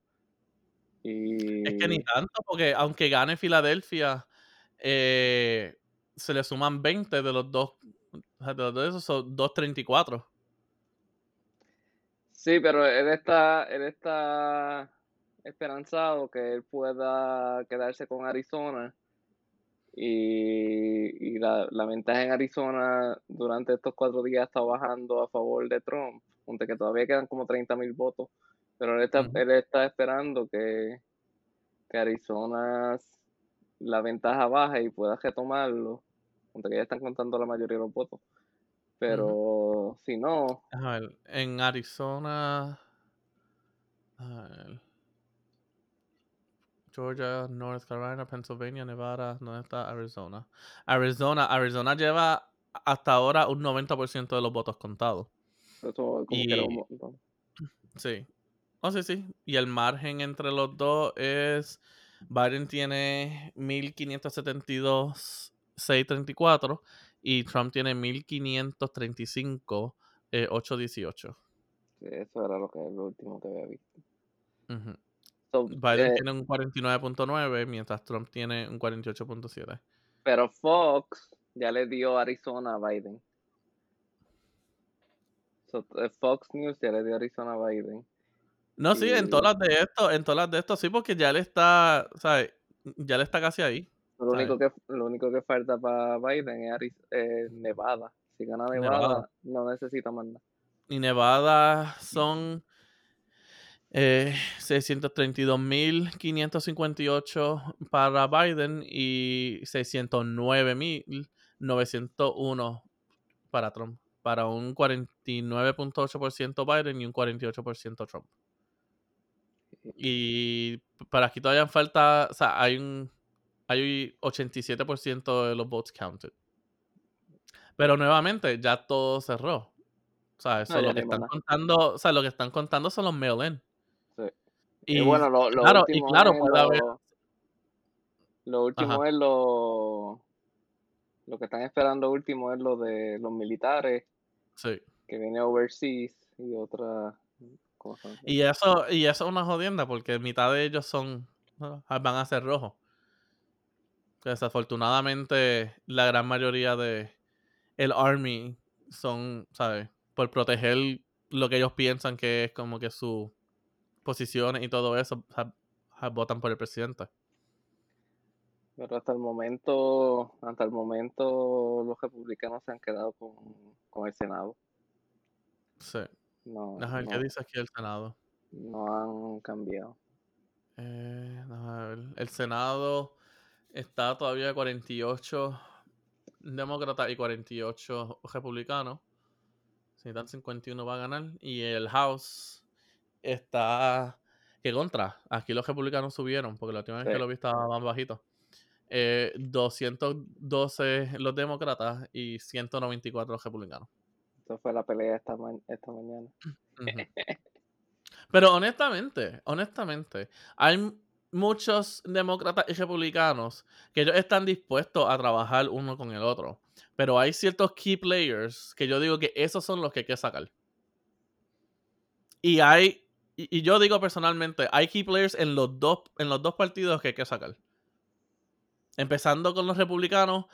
Y Es que ni tanto, porque aunque gane Filadelfia, eh, se le suman 20 de los dos. De los dos, esos son 234. Sí, pero él está, él está esperanzado que él pueda quedarse con Arizona. Y, y la, la ventaja en Arizona durante estos cuatro días está bajando a favor de Trump, aunque que todavía quedan como 30 mil votos. Pero él está, él está esperando que, que Arizona la ventaja baje y pueda retomarlo, aunque ya están contando la mayoría de los votos. Pero si no, A ver, en Arizona. a ver, Georgia, North Carolina, Pennsylvania, Nevada, ¿dónde está Arizona? Arizona, Arizona lleva hasta ahora un 90% de los votos contados. eso como que Y- montón. Sí. Oh, sí, sí. Y el margen entre los dos es. Biden tiene 1572, 634. Y Trump tiene 1535, eh, 818. Sí, eso era lo, que, lo último que había visto. Ujú. So, Biden eh, tiene un 49.9, mientras Trump tiene un 48.7. pero Fox ya le dio Arizona a Biden. So, eh, Fox News ya le dio Arizona a Biden. No, sí, en todas las de esto, en todas las de esto, sí, porque ya le está, ¿sabes? Ya le está casi ahí. Lo único, que, lo único que falta para Biden es eh, Nevada. Si gana Nevada, Nevada. no necesita más nada. Y Nevada son eh, 632.558 para Biden y 609.901 para Trump. Para un 49.8% Biden y un 48% Trump. Y para aquí todavía falta, o sea, hay un hay 87% de los votes counted. Pero nuevamente, ya todo cerró. O sea, eso No, lo que están nada. contando, o sea, lo que están contando son los mail-in. Sí. Y, Y, bueno, lo, lo claro, y último claro, puede haber- lo, lo último Ajá. es lo lo que están esperando último es lo de los militares sí. que viene overseas y otras cosas. Y eso, y eso es una jodienda porque mitad de ellos son ah, van a ser rojos. Desafortunadamente, la gran mayoría de el army son, ¿sabes? Por proteger lo que ellos piensan que es como que sus posiciones y todo eso, votan por el presidente. Pero hasta el momento, hasta el momento los republicanos se han quedado con, con el Senado. Sí. No, Ajá, ¿Qué no, dice aquí el Senado? no han cambiado. Eh, déjame ver. El Senado está todavía 48 demócratas y 48 republicanos. Si necesitan 51 va a ganar. Y el House está... ¿Qué contra? Aquí los republicanos subieron, porque la última vez Sí. que lo vi estaba más bajito. Eh, 212 los demócratas y 194 los republicanos. Fue la pelea esta, ma- esta mañana. Pero honestamente, honestamente, hay muchos demócratas y republicanos que ellos están dispuestos a trabajar uno con el otro. Pero hay ciertos key players que yo digo que esos son los que hay que sacar. Y hay, y, y yo digo personalmente, hay key players en los dos, en los dos partidos que hay que sacar. Empezando con los republicanos,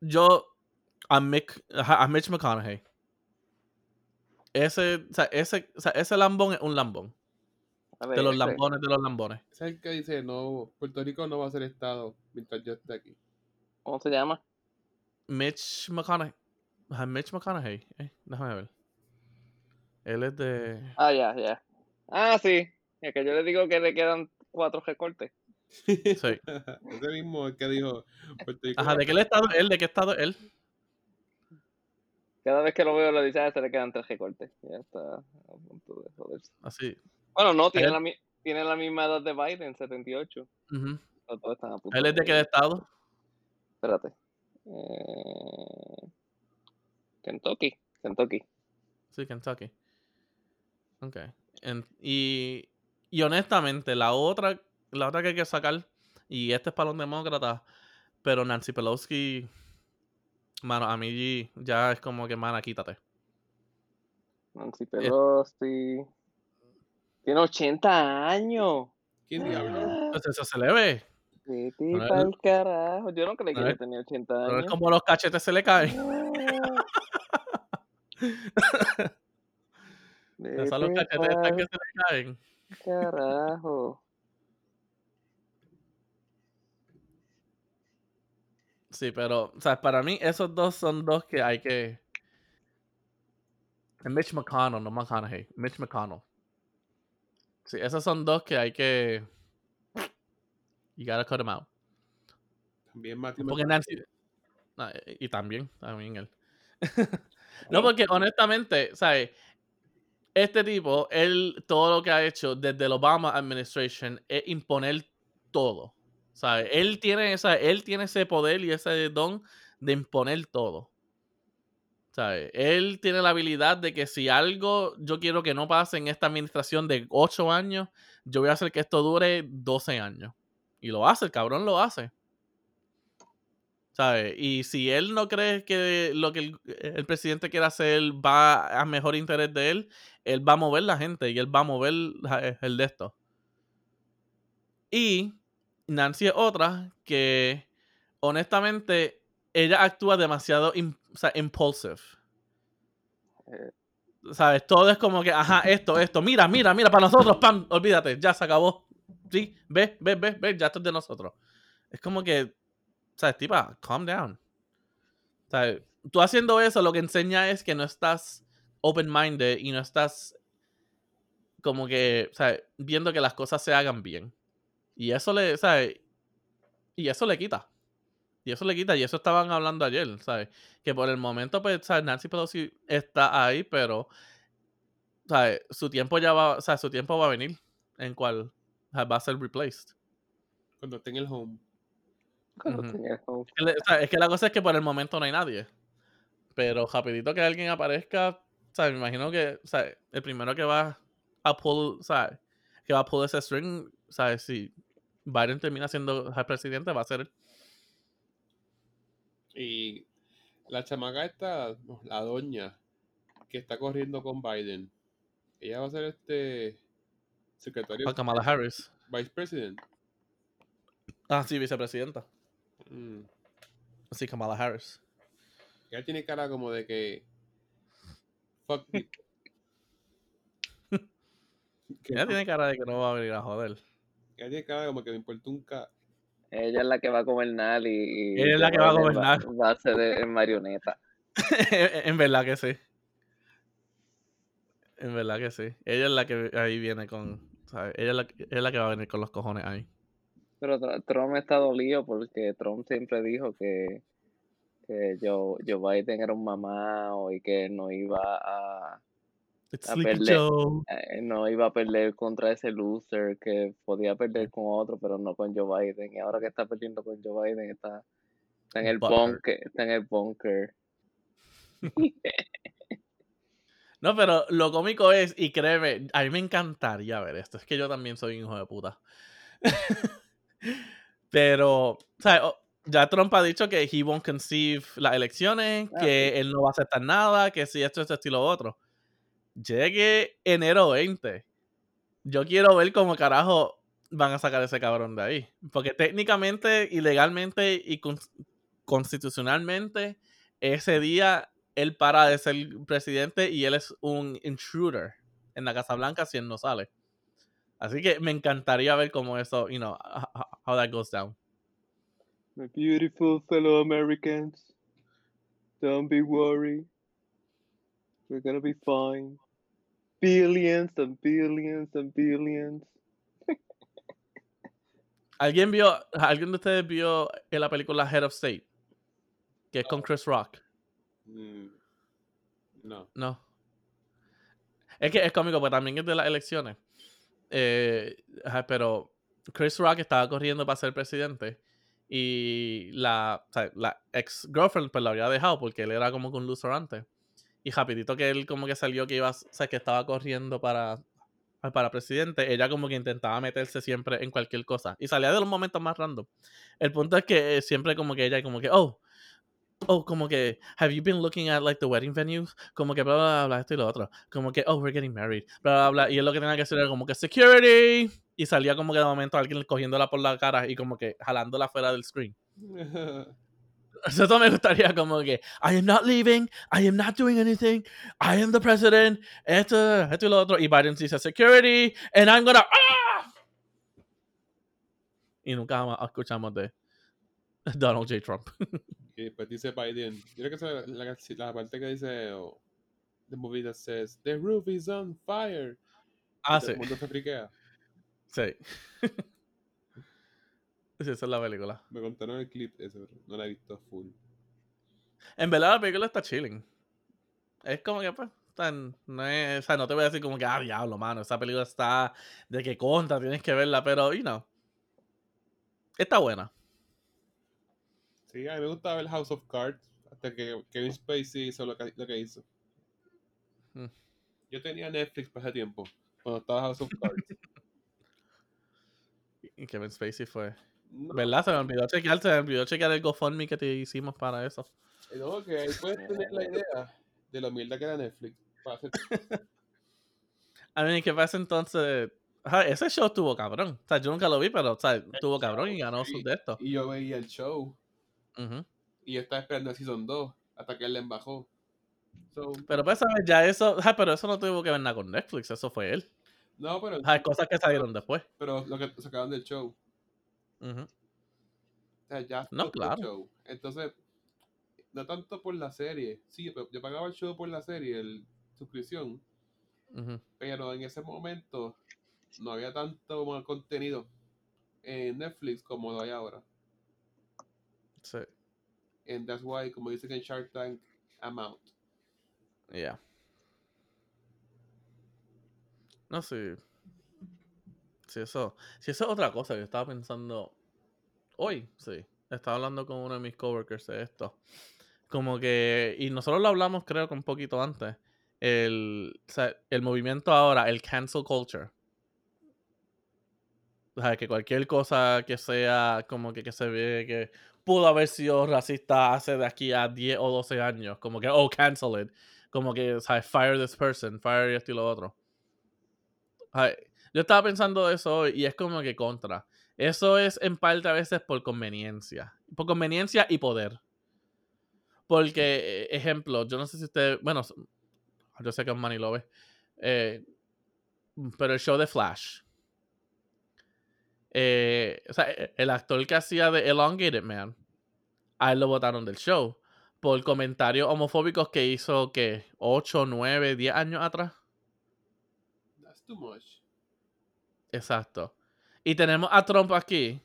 yo a, Mick- a Mitch McConaughey. Ese, o sea, ese, o sea, ese lambón es un lambón. De los lambones, de los lambones. Ese es el que dice, no, Puerto Rico no va a ser Estado mientras yo esté aquí. ¿Cómo se llama? Mitch McConaughey. Mitch McConaughey. Eh, déjame ver. Él es de. Ah, ya, ya. Ah, sí. Es que yo le digo que le quedan cuatro recortes. Sí. Ese mismo el que dijo, Puerto Rico Ajá, ¿de qué estado es él? ¿De qué estado es él? Cada vez que lo veo le dice, ah, se le quedan tres recortes. Ya está a punto de joderse. Así. Bueno, no, tiene Él- la, tiene la misma edad de Biden, 78. Ujú. Los dos están a punto ¿Él es de qué estado? Espérate. Eh, Kentucky. Kentucky. Sí, Kentucky. Ok. En- y, y honestamente, la otra, la otra que hay que sacar, y este es para los demócratas, pero Nancy Pelosi, mano, a mí ya es como que, mana, quítate. Nancy Pelosi. Tiene 80 años. ¿Quién diablo? Pues eso se le ve. Vete No es- pa'l carajo. Yo no creí que no ella es- tenía 80 Pero es años. como los cachetes se le caen. Esos los Vete cachetes están que se le caen. carajo. Sí, pero, o sea, para mí esos dos son dos que hay que... Mitch McConnell, no McConaughey. Mitch McConnell. Sí, esos son dos que hay que... You gotta cut them out. También Matthew Porque. Nancy... No, y también, también él. no, porque honestamente, ¿sabes? Este tipo, él, todo lo que ha hecho desde el Obama administration es imponer todo. ¿Sabes? Él tiene, esa, él tiene ese poder y ese don de imponer todo. Él tiene la habilidad de que si algo yo quiero que no pase en esta administración de 8 años, yo voy a hacer que esto dure 12 años. Y lo hace, el cabrón lo hace. Y si él no cree que lo que el, el presidente quiere hacer va a mejor interés de él, él va a mover la gente y él va a mover el de esto. Y Nancy es otra que, honestamente, ella actúa demasiado im- o sea, impulsive. Eh. ¿Sabes? Todo es como que, ajá, esto, esto, mira, mira, mira, para nosotros, pam, olvídate, ya se acabó. Sí, ve, ve, ve, ve, ya esto es de nosotros. Es como que, ¿sabes? Tipa, calm down. ¿Sabes? Tú haciendo eso lo que enseña es que no estás open-minded y no estás como que, ¿sabes? Viendo que las cosas se hagan bien. Y eso le, ¿sabes? Y eso le quita. Y eso le quita. Y eso estaban hablando ayer, ¿sabes? Que por el momento, pues, ¿sabes? Nancy Pelosi está ahí, pero, ¿sabes? Su tiempo ya va, sea, su tiempo va a venir en cual va a ser replaced. Cuando esté en el home. Cuando Ujú. tenía home. Es que le- o sea, es que la cosa es que por el momento no hay nadie. Pero rapidito que alguien aparezca, o sea, me imagino que, sea, el primero que va a pull, sea, que va a pull ese string, ¿sabes? Si Biden termina siendo el presidente, va a ser él. Y la chamaca esta, la doña, que está corriendo con Biden, ella va a ser este secretario, a Kamala Harris. vice president. Ah, sí, vicepresidenta. Mm. Sí, Kamala Harris. Ella tiene cara como de que. Fuck Ella tiene cara de que no va a venir a joder. Ella tiene cara como que me importa un ca. Ella es la que va a gobernar y, y Ella es la que va a gobernar. Va, a ser en marioneta. en verdad que sí. En verdad que sí. Ella es la que ahí viene con. ¿sabes? Ella es la, que- es la que va a venir con los cojones ahí. Pero Tr- Trump está dolido porque Trump siempre dijo que, que Joe, Joe Biden era un mamado y que no iba a It's A perder. Joe. eh, no iba a perder contra ese loser que podía perder con otro, pero no con Joe Biden. Y ahora que está perdiendo con Joe Biden está, está en el bunker, está en el bunker. No, pero lo cómico es, y créeme, a mí me encantaría ver esto. Es que yo también soy un hijo de puta. pero, ¿sabes? O- ya Trump ha dicho que he won't conceive las elecciones, Ah, que él no va a aceptar nada, que si esto, esto, esto y lo otro. Llegue enero 20. Yo quiero ver cómo carajo van a sacar ese cabrón de ahí. Porque técnicamente, y legalmente y cons- constitucionalmente, ese día él para de ser presidente y él es un intruder en la Casa Blanca si él no sale. Así que me encantaría ver cómo eso, you know, how that goes down. My beautiful fellow Americans, don't be worried. We're gonna be fine. Billions and billions and billions. ¿Alguien vio, alguien de ustedes vio en la película Head of State? Que es con Chris Rock. Mm. No. No. Es que es cómico, porque también es de las elecciones. Eh, pero Chris Rock estaba corriendo para ser presidente. Y la, o sea, la ex girlfriend pues lo había dejado porque él era como que un loser antes. Y rapidito que él como que salió que iba, o que estaba corriendo para, para presidente, ella como que intentaba meterse siempre en cualquier cosa. Y salía de los momentos más random. El punto es que eh, siempre como que ella como que, oh, oh, como que, have you been looking at like the wedding venues? Como que bla, bla, bla, esto y lo otro. Como que, oh, we're getting married, bla, bla, bla. Y él lo que tenía que hacer era como que, security. Y salía como que de momento alguien cogiéndola por la cara y como que jalándola fuera del screen. Eso me gustaría como que, I am not leaving, I am not doing anything, I am the president, esto, esto y lo otro. Y Biden dice, security, and I'm gonna, ¡ah! Y nunca más escuchamos de Donald J. Trump. y después dice Biden. Creo que es la, la parte que dice. oh, the movie that says, The roof is on fire. Ah, Y sí. El mundo se friquea. Sí. sí, esa es la película. Me contaron el clip ese, pero no la he visto full. En verdad la película está chilling. Es como que, pues, tan- no, es, o sea, no te voy a decir como que, ah, diablo, mano, esa película está de que contra, tienes que verla, pero, you know, está buena. Sí, a mí me gustaba ver House of Cards hasta que Kevin Spacey hizo lo que, lo que hizo. Mm. Yo tenía Netflix para ese tiempo, cuando estaba House of Cards. Y Kevin Spacey fue. ¿Verdad? Se me olvidó chequear, se me olvidó chequear el GoFundMe que te hicimos para eso. no, que ahí puedes tener la idea de lo mierda que era Netflix. A mí, ¿qué pasa entonces? Ajá, ese show estuvo cabrón. O sea, yo nunca lo vi, pero o sea, estuvo cabrón y ganó sus de esto. Y yo veía el show y yo estaba esperando el Season 2 hasta que él le embajó. So, Pero pues, ¿sabes? Ya eso, ajá, pero eso no tuvo que ver nada con Netflix, eso fue él. no, pero, Hay cosas que salieron después. pero lo que sacaron del show. Ujú. O sea, ya No, el claro. show. Entonces, no tanto por la serie. Sí, pero yo pagaba el show por la serie, el suscripción. Ujú. Pero en ese momento no había tanto más contenido en Netflix como lo hay ahora. Sí, And that's why, como dicen en Shark Tank, I'm out. yeah. No sé. Si eso, eso es otra cosa que estaba pensando hoy, sí. Estaba hablando con uno de mis coworkers de esto. Como que, y nosotros lo hablamos creo que un poquito antes. El, o el movimiento ahora, el cancel culture. O sea, que cualquier cosa que sea como que, que se ve que pudo haber sido racista hace de aquí a 10 o 12 años. Como que, oh, cancel it. Como que, o sea, fire this person, fire esto y lo otro. Ay, yo estaba pensando eso hoy y es como que contra. Eso es en parte a veces por conveniencia. Por conveniencia y poder. Porque, eh, ejemplo, yo no sé si usted, bueno, yo sé que Manny lo ve, eh, pero el show de Flash. eh, o sea, e- el actor que hacía de Elongated Man, a él lo votaron del show por comentarios homofóbicos que hizo, que 8, 9, 10 años atrás. That's too much. Exacto. Y tenemos a Trump aquí,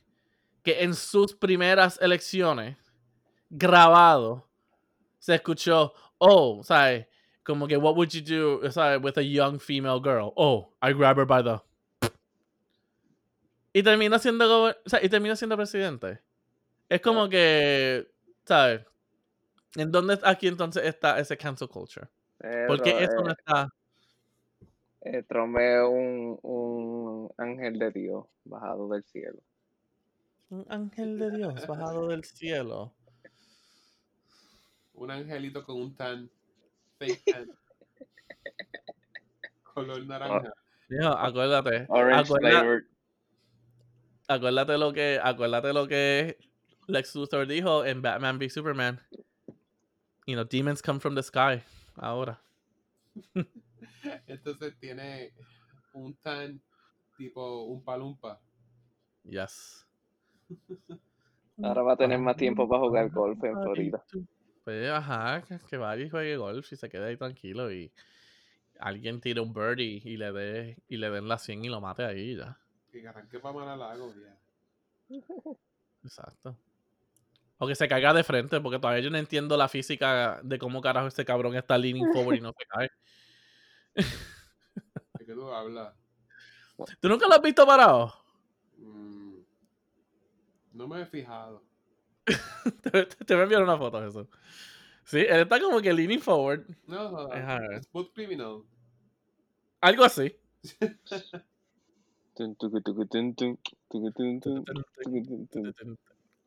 que en sus primeras elecciones, grabado, se escuchó, oh, ¿sabes? Como que, what would you do, ¿sabes? With a young female girl. Oh, I grab her by the... Y termina siendo, o sea, y termina siendo presidente. Es como que, ¿sabes? ¿En dónde aquí entonces está ese cancel culture? Porque eso no está... eh, Trump es un, un ángel de Dios bajado del cielo. Un ángel de Dios bajado del cielo. Un angelito con un tan. Fake tan. Color naranja. Hijo, acuérdate. Orange acuérdate, acuérdate lo que, acuérdate lo que Lex Luthor dijo en Batman v Superman. You know, demons come from the sky. Ahora. Entonces tiene un tan tipo un palumpa. Yes. Ahora va a tener más tiempo para jugar golf en Florida. Pues ajá, que, vaya y juegue golf y se quede ahí tranquilo y alguien tire un birdie y le dé y le den la 100 y lo mate ahí ya. Que arranque para Maralago ya. Exacto. O que se caiga de frente, porque todavía yo no entiendo la física de cómo carajo este cabrón está leaning forward y no se cae. ¿De qué tú hablas? ¿Tú nunca lo has visto parado? Mm, no me he fijado. te, te voy a enviar una foto de eso. Sí, él está como que leaning forward. No, no, no. Criminal. Algo así.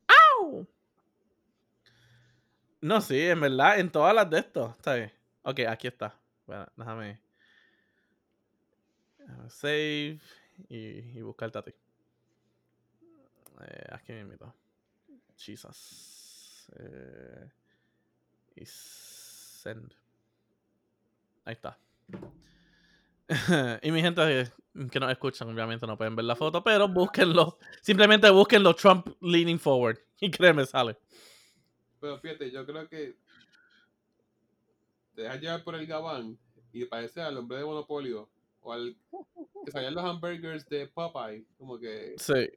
¡Au! No, sí, en verdad, en todas las de estos. Está bien. Ok, aquí está. Bueno, déjame. Save y, y buscarte a ti. Eh, aquí me invito. Jesus. Eh, y send. Ahí está. y mi gente que nos escuchan, obviamente no pueden ver la foto, pero búsquenlo. Simplemente búsquenlo Trump leaning forward. Y créeme, sale. Pero fíjate, yo creo que te dejas llevar por el gabán y parece al hombre de Monopolio o al que salían los hamburgers de Popeye, como que, Sí.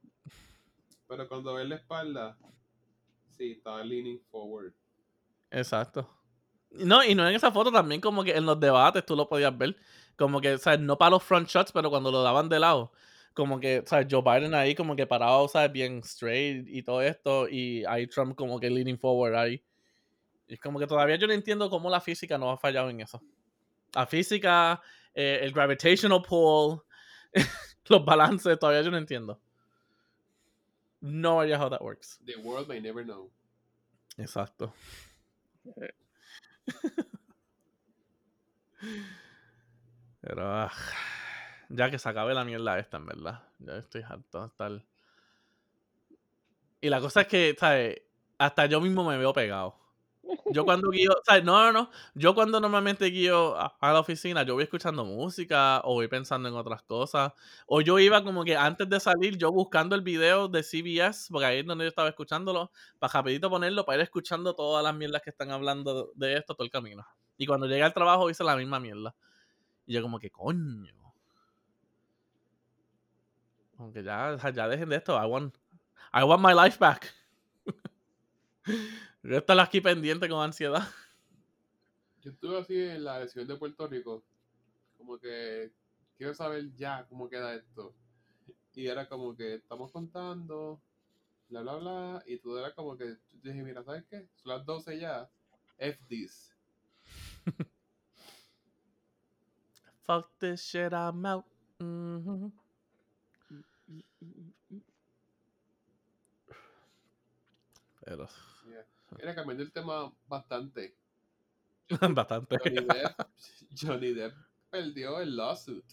pero cuando ves la espalda, sí, estaba leaning forward. Exacto. No, y no en esa foto también, como que en los debates tú lo podías ver. Como que, o sea, no para los front shots, pero cuando lo daban de lado. Como que, o sea, Joe Biden ahí como que parado, o sea, bien straight y todo esto. Y ahí Trump como que leaning forward ahí. Y es como que todavía yo no entiendo cómo la física no ha fallado en eso. La física, eh, el gravitational pull, los balances, todavía yo no entiendo. No idea how that works. The world may never know. Exacto. Pero ah, ya que se acabe la mierda esta, en verdad. Ya estoy harto de estar. Y la cosa es que, ¿sabes? Hasta yo mismo me veo pegado. Yo cuando guío. No, no, no. Yo cuando normalmente guío a, la oficina, yo voy escuchando música o voy pensando en otras cosas. O yo iba como que antes de salir, yo buscando el video de CBS, porque ahí es donde yo estaba escuchándolo, para rapidito ponerlo, para ir escuchando todas las mierdas que están hablando de esto todo el camino. Y cuando llegué al trabajo hice la misma mierda. Y yo como que, coño. Aunque ya, ya dejen de esto. I want, I want my life back. Yo estar aquí pendiente con ansiedad. Yo estuve así en la elección de Puerto Rico. Como que quiero saber ya cómo queda esto. Y era como que estamos contando, bla, bla, bla. Y todo era como que yo dije, mira, ¿sabes qué? Son las 12 ya. F this. Fuck this shit, I'm out. Mhm. Pero Yeah. Era cambiando el tema bastante. bastante. Johnny Depp, Johnny Depp perdió el lawsuit.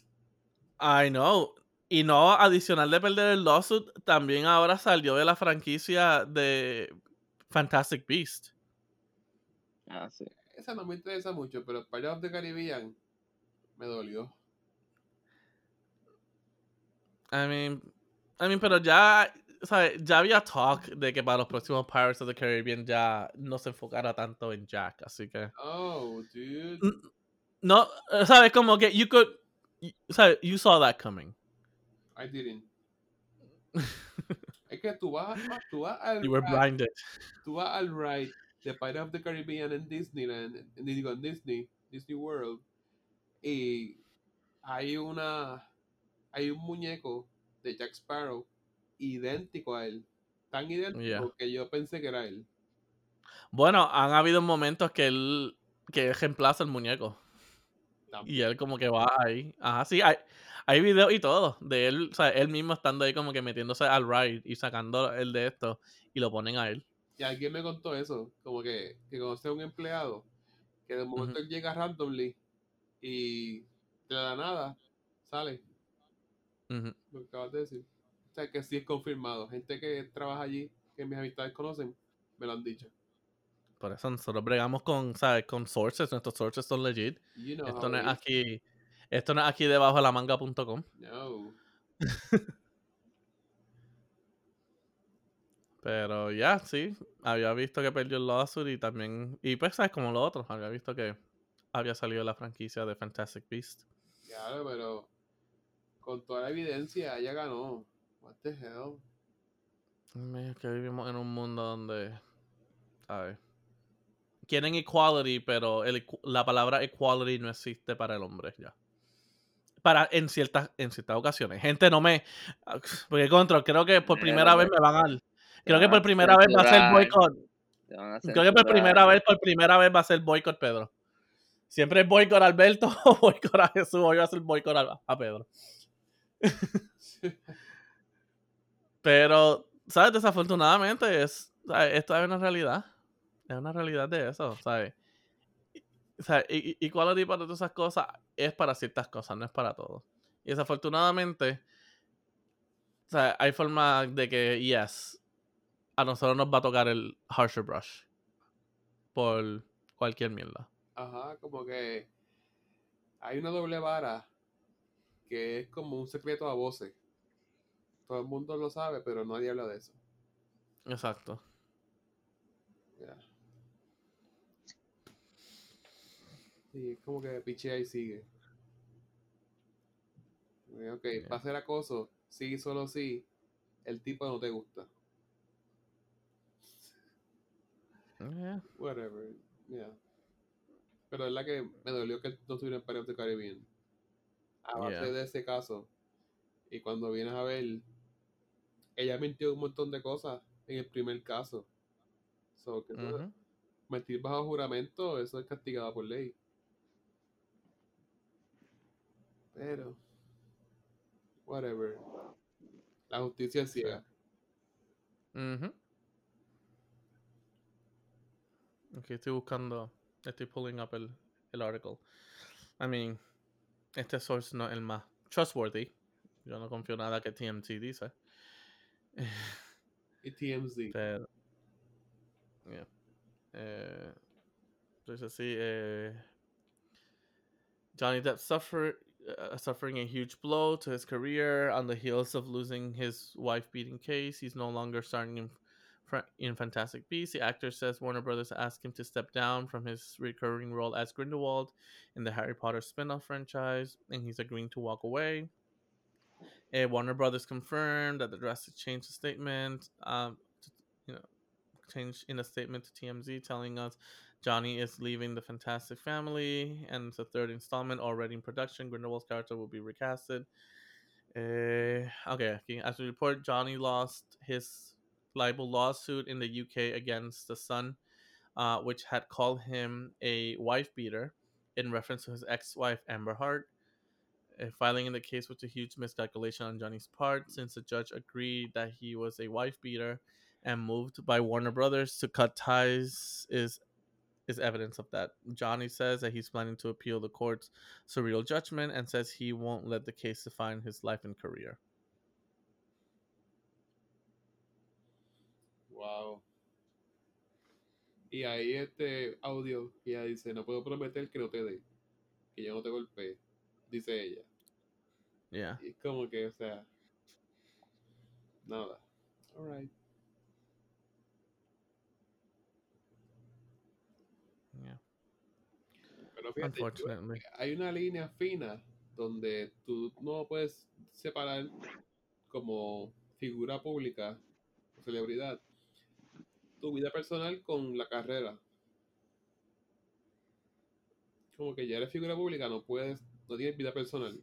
I know. Y no, adicional de perder el lawsuit, también ahora salió de la franquicia de Fantastic Beast. Ah, sí. Esa no me interesa mucho, pero Pirates of the Caribbean me dolió. I mean, I mean, pero ya, ¿sabes? Ya había talk de que para los próximos Pirates of the Caribbean ya no se enfocara tanto en Jack, así que Oh, dude. No, eh, sabes como que you could, sabes, you saw that coming. I didn't. Es que tú vas, tú vas al You were blinded. tú vas al ride de Pirates of the Caribbean en Disneyland, en, digo, en Disney, Disney World, y hay una, hay un muñeco de Jack Sparrow idéntico a él, tan idéntico Yeah. que yo pensé que era él. Bueno, han habido momentos que él, que él reemplaza el muñeco. Y él como que va ahí. Ajá, sí, hay, hay videos y todo de él, o sea, él mismo estando ahí como que metiéndose al ride y sacando el de esto y lo ponen a él. Y alguien me contó eso, como que, que conoce a un empleado, que de momento él llega randomly y de la nada sale, lo que acabas de decir. Que sí es confirmado. Gente que trabaja allí, que mis amistades conocen, me lo han dicho. Por eso nosotros bregamos con, ¿sabes? Con sources, nuestros sources son legit. You know Esto no es aquí, esto no es aquí debajo de la manga.com. No. Pero ya, sí, había visto que perdió el lawsuit y también, y pues sabes como lo otro, había visto que había salido la franquicia de Fantastic Beast. Claro, pero con toda la evidencia, ella ganó. What the hell? Es que vivimos en un mundo donde, ¿sabes? Quieren equality, pero el la palabra equality no existe para el hombre ya. Para en ciertas en ciertas ocasiones. Gente no me porque contra, creo que por Mira, primera vez me van a creo que por a primera vez va a ser boicot. A Creo que por primera vez, por primera vez va a ser boicot Pedro. Siempre es boicot a Alberto o boicot a Jesús. Hoy va a ser boicot a, a Pedro. Pero, ¿sabes? Desafortunadamente, es, ¿sabes? esto es una realidad. Es una realidad de eso, ¿sabes? O sea, y- y- equality para todas esas cosas es para ciertas cosas, no es para todo. Y desafortunadamente, o hay forma de que, yes, a nosotros nos va a tocar el harsher brush por cualquier mierda. Ajá, como que hay una doble vara que es como un secreto a voces. Todo el mundo lo sabe, pero nadie habla de eso. Exacto. Ya. Sí, es como que pichea y sigue. Ok, Yeah. va a ser acoso. Sí, solo sí. El tipo no te gusta. Yeah. Whatever. Yeah. Pero es la que me dolió que no estuviera en Pirates of the Caribbean. A base Yeah. de ese caso. Y cuando vienes a ver, ella mintió un montón de cosas en el primer caso. So, que eso- Ujú. mentir bajo juramento, eso es castigado por ley. Pero, whatever. La justicia es ciega. Ujú. Aquí estoy buscando, estoy pulling up el, el article. I mean, este source no es el más trustworthy. Yo no confío nada que TMZ dice. Y TMZ. Pero, yeah. Eh, entonces sí, eh, Johnny Depp suffer, uh, suffering a huge blow to his career on the heels of losing his wife-beating case. He's no longer starring in, in Fantastic Beasts. The actor says Warner Brothers asked him to step down from his recurring role as Grindelwald in the Harry Potter spin-off franchise, and he's agreeing to walk away. Eh, Warner Brothers confirmed that the drastic change the statement, um, to, you know, change in a statement to TMZ, telling us Johnny is leaving the Fantastic Family, and the third installment already in production. Grindelwald's character will be recasted. Eh, okay, as we report, Johnny lost his libel lawsuit in the UK against the Sun, uh, which had called him a wife beater in reference to his ex-wife Amber Hart. Filing in the case was a huge miscalculation on Johnny's part, since the judge agreed that he was a wife beater and moved by Warner Brothers to cut ties is is evidence of that. Johnny says that he's planning to appeal the court's surreal judgment and says he won't let the case define his life and career. Wow. Y ahí este audio ella dice, no puedo prometer que no te dé, que yo no te golpee, dice ella. Yeah. Y es como que, o sea, nada. Alright. Yeah. Pero fíjate, Unfortunately. hay una línea fina donde tú no puedes separar como figura pública o celebridad tu vida personal con la carrera. Como que ya eres figura pública, no puedes, no tienes vida personal.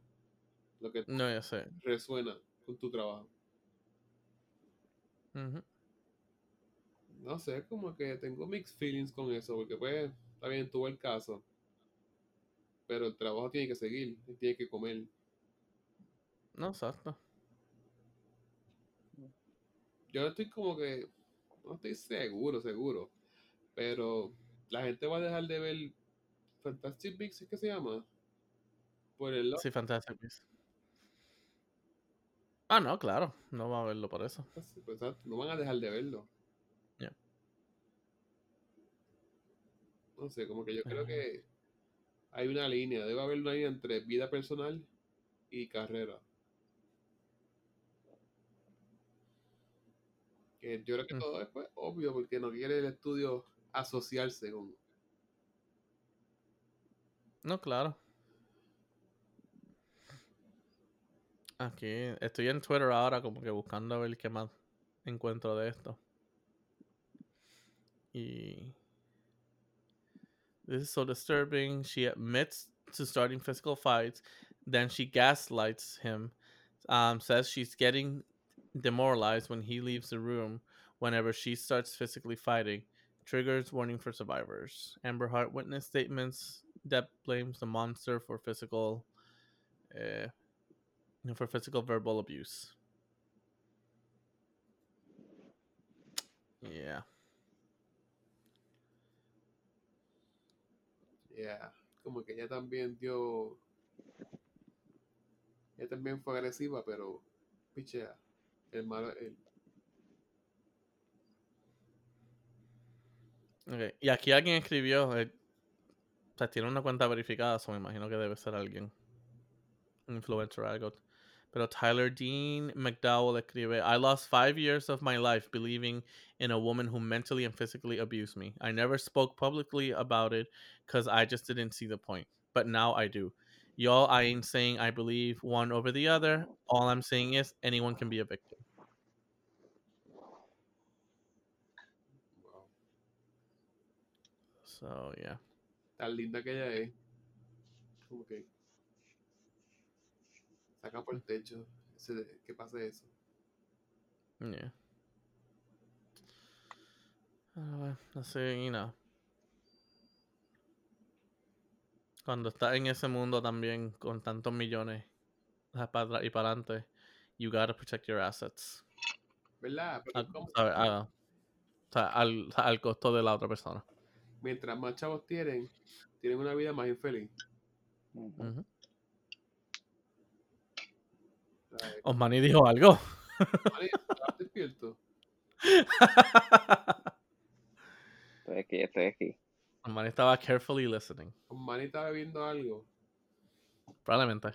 Lo que No, ya sé. resuena con tu trabajo. No sé, como que tengo mixed feelings con eso, porque pues, está bien, tuvo el caso. Pero el trabajo tiene que seguir, él tiene que comer. No, exacto. Yo no estoy como que, no estoy seguro, seguro. Pero la gente va a dejar de ver Fantastic Beasts, ¿es que se llama? Por el Sí, Fantastic Beasts. Ah, no, claro. No va a verlo por eso. pues, no van a dejar de verlo. No sé, como que yo creo Ajá. que hay una línea, debe haber una línea entre vida personal y carrera. Que yo creo que Mm. todo es pues, obvio porque no quiere el estudio asociarse con... No, claro. Aquí estoy en Twitter ahora como que buscando a ver qué más encuentro de esto. Y this is so disturbing. She admits to starting physical fights, then she gaslights him. Um, says she's getting demoralized when he leaves the room whenever she starts physically fighting. Triggers warning for survivors. Amber Hart witness statements. Depp blames the monster for physical, uh, for physical verbal abuse. Yeah. Yeah, como que ella también dio... Ella también fue agresiva, pero... Pichea. El malo es él. Okay. Y aquí alguien escribió, eh, o sea, tiene una cuenta verificada, so me imagino que debe ser alguien, influencer algo. Pero Tyler Dean McDowell escribe, I lost five years of my life believing in a woman who mentally and physically abused me. I never spoke publicly about it because I just didn't see the point. But now I do. Y'all, I ain't saying I believe one over the other. All I'm saying is anyone can be a victim. So, yeah. Tan linda que ella es. Como que... Saca por el techo que pase eso. Yeah. Ah, bueno, así, you know. Cuando estás en ese mundo también con tantos millones para atrás y para adelante, you gotta protect your assets. ¿Verdad? Al, es como- ¿sabes? A- o sea, al, al costo de la otra persona. mientras más chavos tienen, tienen una vida más infeliz. Ujú. ¿sabes? Osmani dijo algo. Manny, ¿estabas despierto? Estoy aquí, estoy aquí. Osmani estaba carefully listening. Manny está bebiendo algo. Probablemente.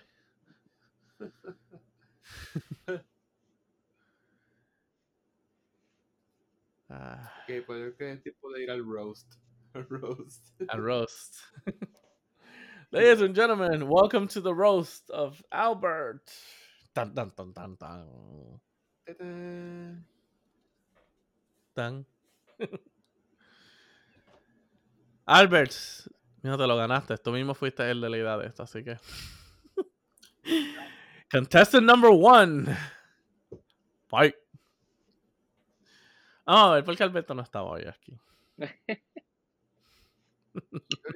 Ah, Que puede que es tiempo de ir al roast. Al roast. a roast. Ladies and gentlemen, welcome to the roast of Albert. Tan, tan, tan, tan, tan. Tan. Albert, no te lo ganaste. Tú mismo fuiste el de la idea de esto, así que. Contestant number one. Fight. Vamos a ver, porque Alberto no estaba hoy aquí. Tiene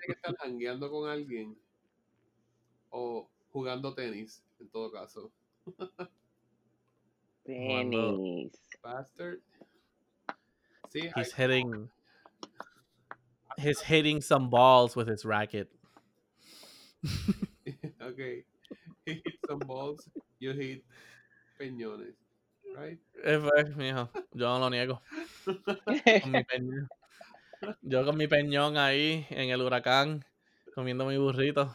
que estar jangueando con alguien o jugando tenis, en todo caso. Tenis. Bastard. Sí, He's hay- hitting. He's hitting some balls with his racket. okay. He hit some balls, you hit peñones. Right? Pues, mijo, yo no lo niego. Con mi peñón. Yo con mi peñón ahí en el huracán, comiendo mi burrito,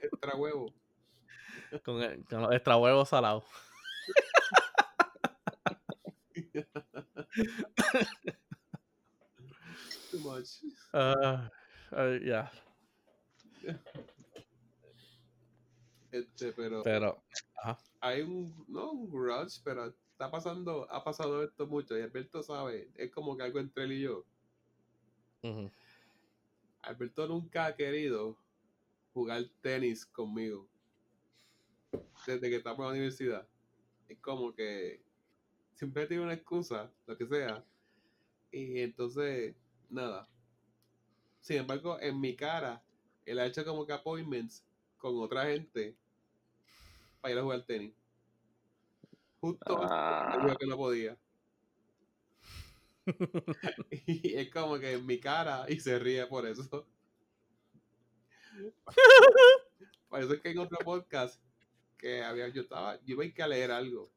Extra huevo. Con, el- con los extra huevos salados. Too much. Ah, Este, pero pero. hay un, no un grudge, pero está pasando, ha pasado esto mucho y Alberto sabe, es como que algo entre él y yo. Alberto nunca ha querido jugar tenis conmigo. Desde que estamos en la universidad. Es como que siempre tiene una excusa, lo que sea. Y entonces, nada. Sin embargo, en mi cara, él ha hecho como que appointments con otra gente para ir a jugar tenis. Justo Ah. que no podía. Y es como que en mi cara y se ríe por eso. Es que en otro podcast que había, yo estaba, yo iba a ir a leer algo.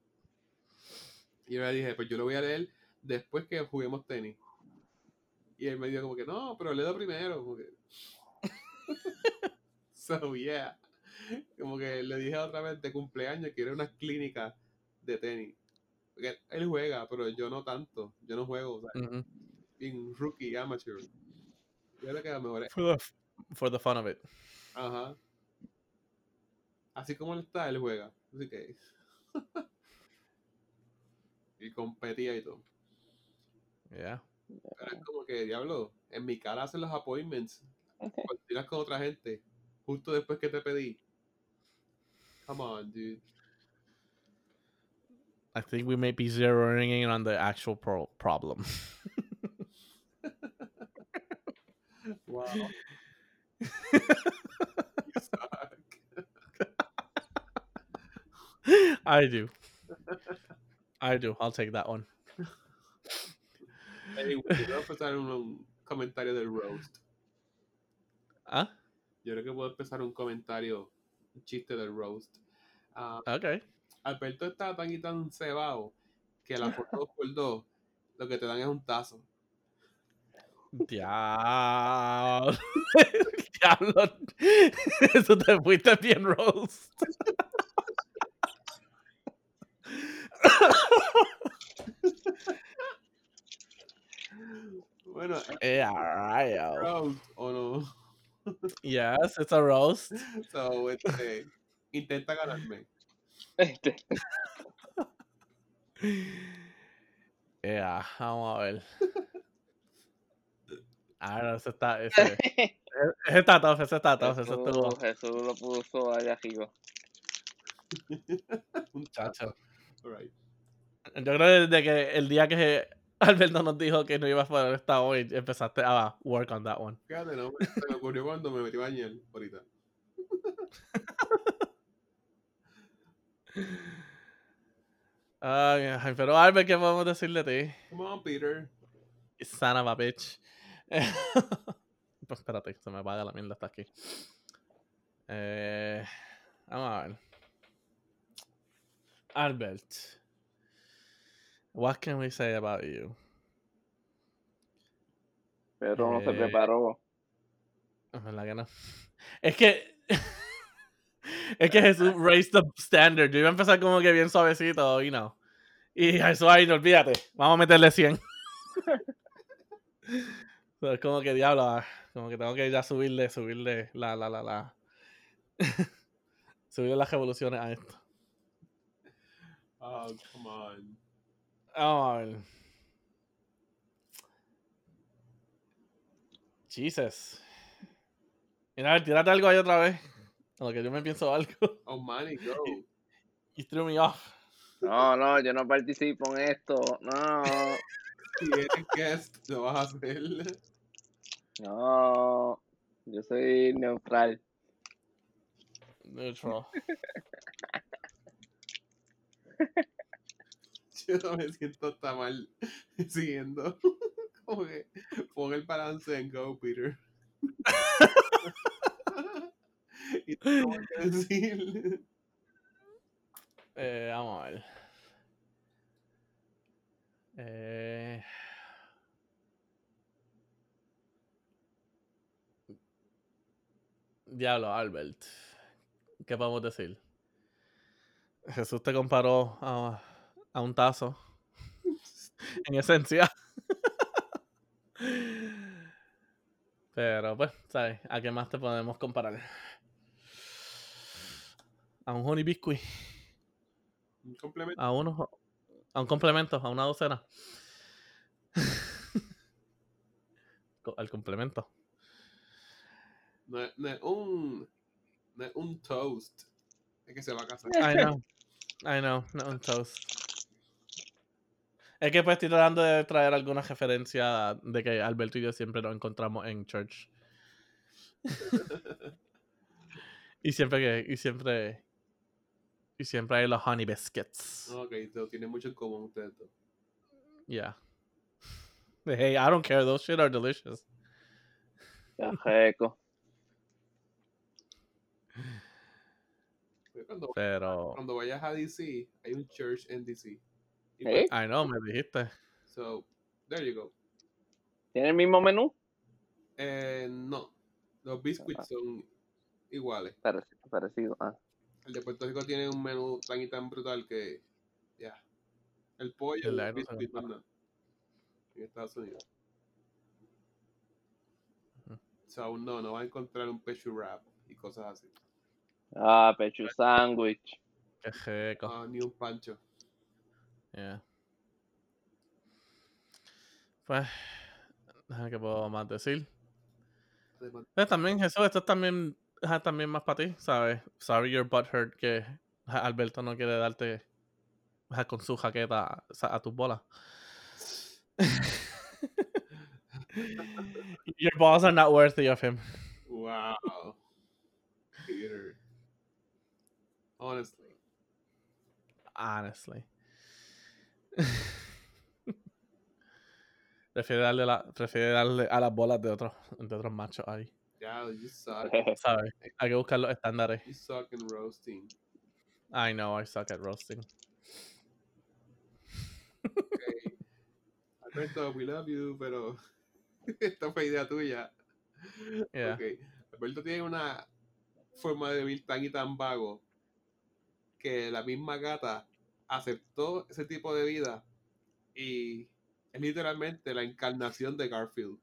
Y yo le dije, pues yo lo voy a leer después que juguemos tenis. Y él me dijo como que, no, pero leo primero. Como que... so, yeah. Como que le dije otra vez de cumpleaños que era una clínica de tenis. Porque él juega, pero yo no tanto. Yo no juego, o sea, Ujú. en rookie, amateur. Yo creo que a lo mejor es- For, the, for the fun of it. Ajá. Así como él está, él juega. Así que. y competía y todo. Yeah. Pero es como que, diablo, en mi cara hacen los appointments. Cuando tiras con otra gente. Justo después que te pedí. Come on, dude. I think we may be zeroing in on the actual pro- problem. Wow. you suck. I do. I do. I'll take that one. Anyway, yo quiero empezar un, comentario del roast. Ah, Yo creo que puedo empezar un comentario, un chiste del roast. Ah, okay. Alberto está tan y tan cebado que a la por dos por dos lo que te dan es un tazo. Diablo. Diablo. Eso te fuiste bien, Rose. Bueno, Eh, alright. roast o no. Yes, it's a roast. So, este, intenta ganarme. Este, Yeah, vamos a ver. Ah, no, ese está, ese, ese está tough, ese está tough, ese estuvo, Jesús, Jesús lo puso allá arriba. Un Alright. Yo creo que desde que el día que Alberto nos dijo que no iba a poder estar hoy, empezaste a work on that one. Fíjate, no, se me ocurrió cuando me metí a bañar ahorita. Ay, pero Albert, ¿qué podemos decir de ti? Come on, Peter. Son of a bitch. pues espérate, se me apaga la mierda hasta aquí. Eh, vamos a ver. Albert. What can we say about you? Pedro no se Eh, preparó. Es verdad que no. Es que. es que Jesús raised the standard. Yo iba a empezar como que bien suavecito, y no. Y Jesús ahí, no olvídate. Vamos a meterle 100. So, es como que diablo, ah, como que tengo que ya subirle, subirle la, la, la, la. subirle las revoluciones a esto. Oh, come on. Ver. Jesus. Mira, a ver, tírate algo ahí otra vez. A lo que yo me pienso algo. Oh, Manny, go. You threw me off. No, no, yo no participo en esto. No, Si eres guest, lo vas a hacer. no. Yo soy neutral. Neutral. Yo no me siento tan mal siguiendo. Como que pon el balance en Go, Peter. y tengo que decir. Eh, vamos a ver. Eh... Diablo, Albert. ¿Qué podemos decir? Jesús te comparó a, a un tazo. en esencia. Pero pues, ¿sabes? ¿A qué más te podemos comparar? A un honey biscuit. Un complemento. A un complemento, a una docena. Al complemento. No, es- no un. No es un toast. Es que se va a casar. I know. I know, no un toast. Es que pues estoy tratando de traer alguna referencia de que Alberto y yo siempre nos encontramos en church. y siempre que, y siempre, y siempre hay los honey biscuits. Ok, so, tienen mucho en común ustedes dos. Yeah. Hey, I don't care, those shit are delicious. Qué rico. Cuando, Pero, cuando vayas a DC, hay un church en DC. Y ¿Eh? I know, me dijiste. So, there you go. ¿Tiene el mismo menú? Eh, no. Los biscuits son iguales. Parecido. parecido. Ah. El de Puerto Rico tiene un menú tan y tan brutal que. Ya. El pollo, El el no biscuit, nada. En Estados Unidos. Ujú. So, no, no vas a encontrar un pecho wrap y cosas así. Ah, pecho sándwich. Qué rico. Ah, ni un pancho. Yeah. Pues, déjame que puedo más decir. Pero también, Jesús, esto es también, también más para ti, ¿sabes? Sorry your butthurt que ajá, Alberto no quiere darte con su jaqueta a, a tus bolas. your balls are not worthy of him. Wow. Peter. Honestly. Honestly. prefiere darle, la, prefiere darle a las bolas de otros, de otros machos ahí. Yeah, you suck. ¿Sabes? Hay que buscar los estándares. You suck in roasting. I know, I suck at roasting. Okay. Alberto, we love you, pero esta fue idea tuya. Yeah. Ok. Alberto tiene una forma de vivir tan y tan vago que la misma gata aceptó ese tipo de vida y es literalmente la encarnación de Garfield.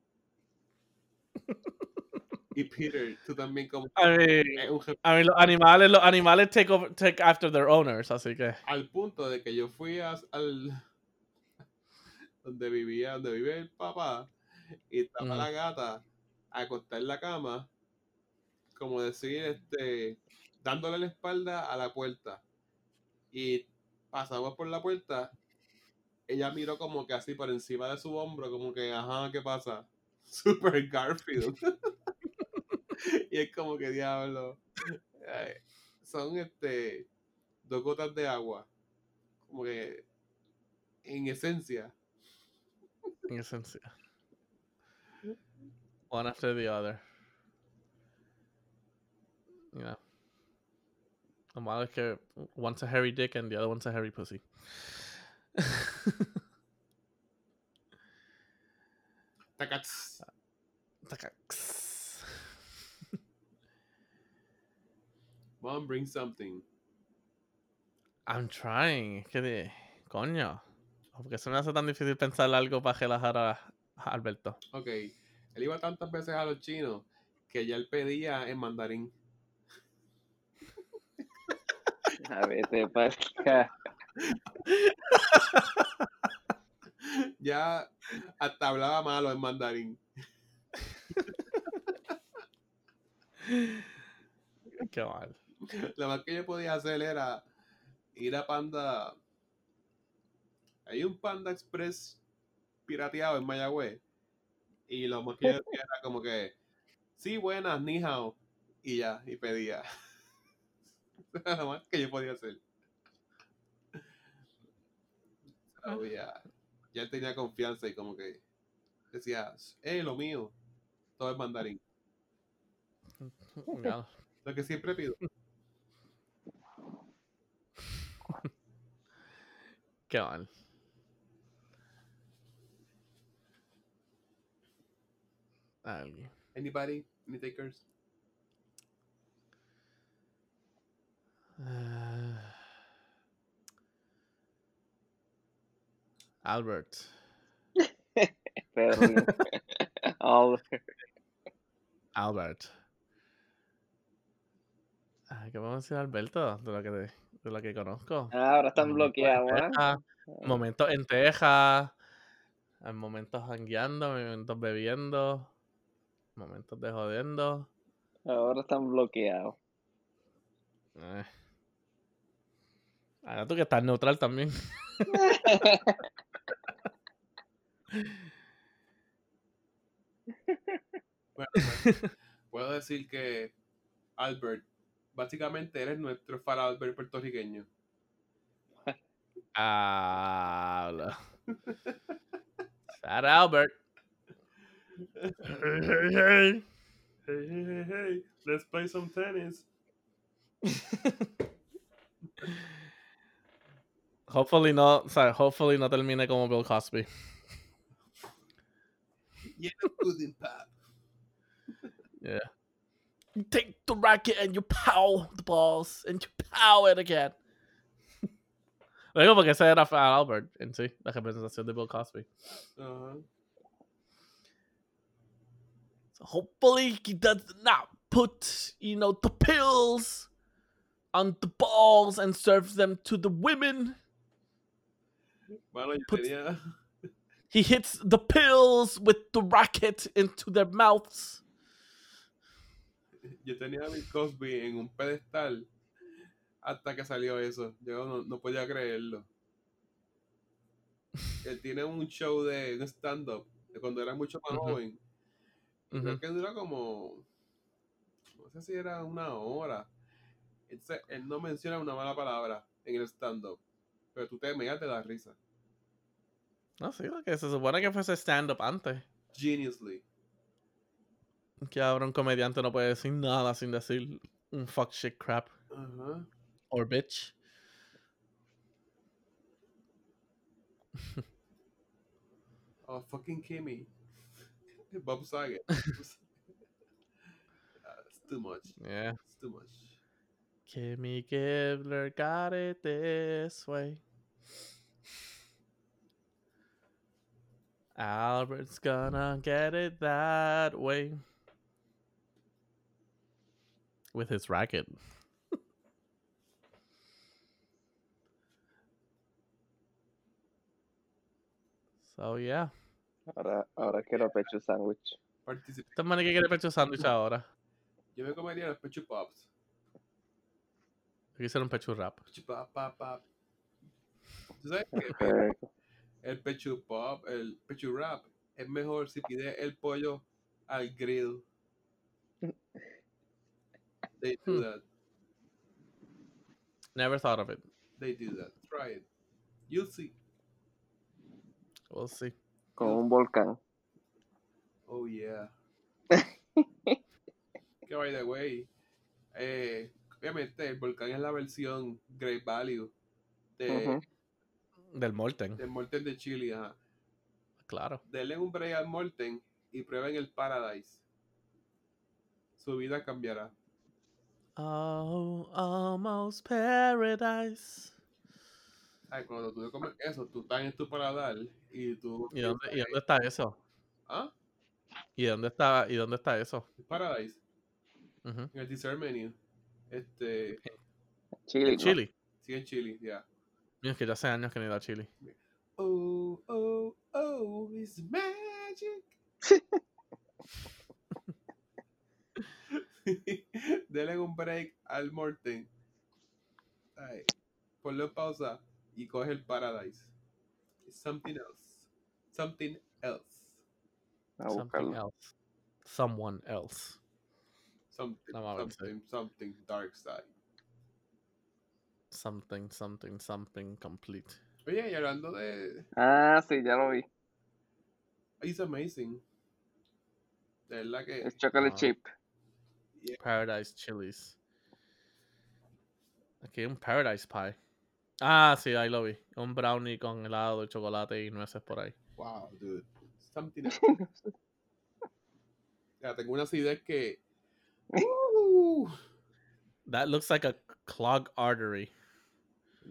y Peter, tú también como je- I mean, los animales, los animales take, over, take after their owners, así que. al punto de que yo fui a- al donde vivía, donde vive el papá y estaba Ujú. la gata a acostar en la cama, como decir, este, dándole la espalda a la puerta. Y pasamos por la puerta, ella miró como que así por encima de su hombro, como que, ajá, ¿qué pasa? Super Garfield. y es como que diablo. Son este dos gotas de agua. Como que en esencia. En esencia. One after the other. Yeah. Lo malo es que one's a hairy dick and the other one's a hairy pussy. Tacats. Tacax. Mom, bring something. I'm trying. Que de. Coño. Porque se me hace tan difícil pensar algo para relajar a Alberto. Ok. Él iba tantas veces a los chinos que ya él pedía en mandarín. A vete para acá. Ya hasta hablaba malo en mandarín. Qué mal. Lo más que yo podía hacer era ir a Panda. Hay un Panda Express pirateado en Mayagüez. Y lo más que yo decía era como que, sí, buenas, ni hao. Y ya, y pedía. Lo más que yo podía hacer. So, ya, ya él tenía confianza y como que decía, eh, lo mío. Todo es mandarín. Lo que siempre pido. Qué mal. Alguien. Anybody? Any takers? Uh, Albert. Albert. Albert. Ah, ¿Qué vamos a decir Alberto? De lo que, de lo que conozco. Ah, Ahora están bloqueados, ¿eh? Texas, Momentos en Texas. Momentos jangueando, momentos bebiendo. Momentos de jodiendo. Ahora están bloqueados. Eh. Ah, tú que estás neutral también. Bueno, pues, puedo decir que Albert, básicamente eres nuestro Fara Albert puertorriqueño. Habla. Shout Albert. Hey, hey, hey. Hey, hey, hey, hey. Let's play some tennis. Hopefully no, o sea, hopefully no termine como Bill Cosby. Yeah, pudding pop. Yeah. You take the racket and you pow the balls and you pow it again. Lo digo porque ese era Fat Albert en sí, la representación de Bill Cosby. Ajá. So hopefully he does not put, you know, the pills on the balls and serves them to the women. Bueno, yo tenía, He hits the pills with the racket into their mouths. yo tenía a Bill Cosby en un pedestal hasta que salió eso. Yo no, no podía creerlo. Él tiene un show de un stand-up de cuando era mucho más joven. Y Creo que dura como. No sé si era una hora. Entonces, él no menciona una mala palabra en el stand-up. Pero tú te meas de la risa. No, sí, porque se supone que fuese stand-up antes. Geniusly. Que ahora un comediante no puede decir nada sin decir un fuck shit crap Ajá. or bitch. Oh, fucking Kimmy. Bob Saget. Uh, it's too much. Yeah. It's too much. Kimmy Gibbler got it this way. Albert's gonna get it that way. With his racket. so yeah. Ahora, ahora quiero pecho sándwich. Particip- Este man que quiere pecho sándwich ahora. Yo me comería los pecho pops. Aquí hicieron pecho rap. Pecho pop, pop, pop. ¿Tú sabes que Eh, el pecho pop, el pecho wrap, es mejor si pide el pollo al grill. They do Hmm. that. Never thought of it. They do that. Try it. You'll see. We'll see. Con un volcán. Oh, yeah. que by the way, eh, obviamente el volcán es la versión Great Value de. Del Molten. del Molten de Chile. Ajá. Claro. Denle un break al Molten y prueben el Paradise. Su vida cambiará. Oh, almost paradise. Ay, cuando tú comes eso, tú estás en tu paladar y tú. ¿Y dónde, y dónde está eso? ¿Ah? ¿Y dónde está, y dónde está eso? Paradise. Ujú. En el dessert menu. Este. Chile. En Chile. Sí, en Chile, ya. Mira, es que ya hace años que no he ido a Chile. Oh, oh, oh, it's magic. Denle un break al Morten. Ay, ponle pausa y coge el Paradise. It's something else. Something else. A Something else. Someone else. Something, something, something dark side. Something, something, something complete. Oye, y hablando de. Ah, sí, ya lo vi. It's amazing. De verdad que. Es chocolate Ah. chip. Paradise Chilies. Aquí hay un Paradise Pie. Ah, sí, ahí lo vi. Un brownie con helado de chocolate y nueces por ahí. Wow, dude. Something else. ya, tengo una acidez que. Uh, That looks like a clogged artery.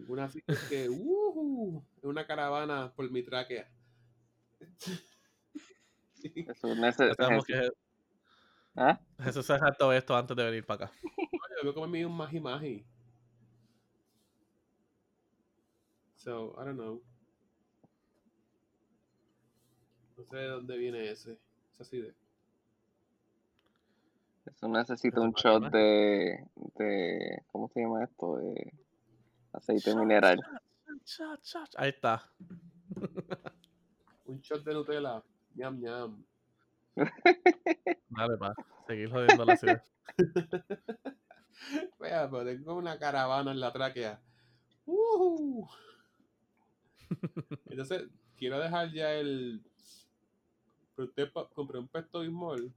Una que. Uh, es una caravana por mi tráquea. Es ese- que ¿Ah? Jesús se saltó esto antes de venir para acá. Yo me comí un maji maji. So, I don't know. No sé de dónde viene ese. Esa acidez. Eso necesita un shot de, de. ¿Cómo se llama esto? De aceite Shot, mineral. shot, shot, shot. Ahí está. Un shot de Nutella. Ñam, ñam. Dale, pa. Seguir jodiendo la ciudad. Vea, pero tengo una caravana en la tráquea. ¡Woohoo! Entonces, quiero dejar ya el. pero usted Compré un pesto bismol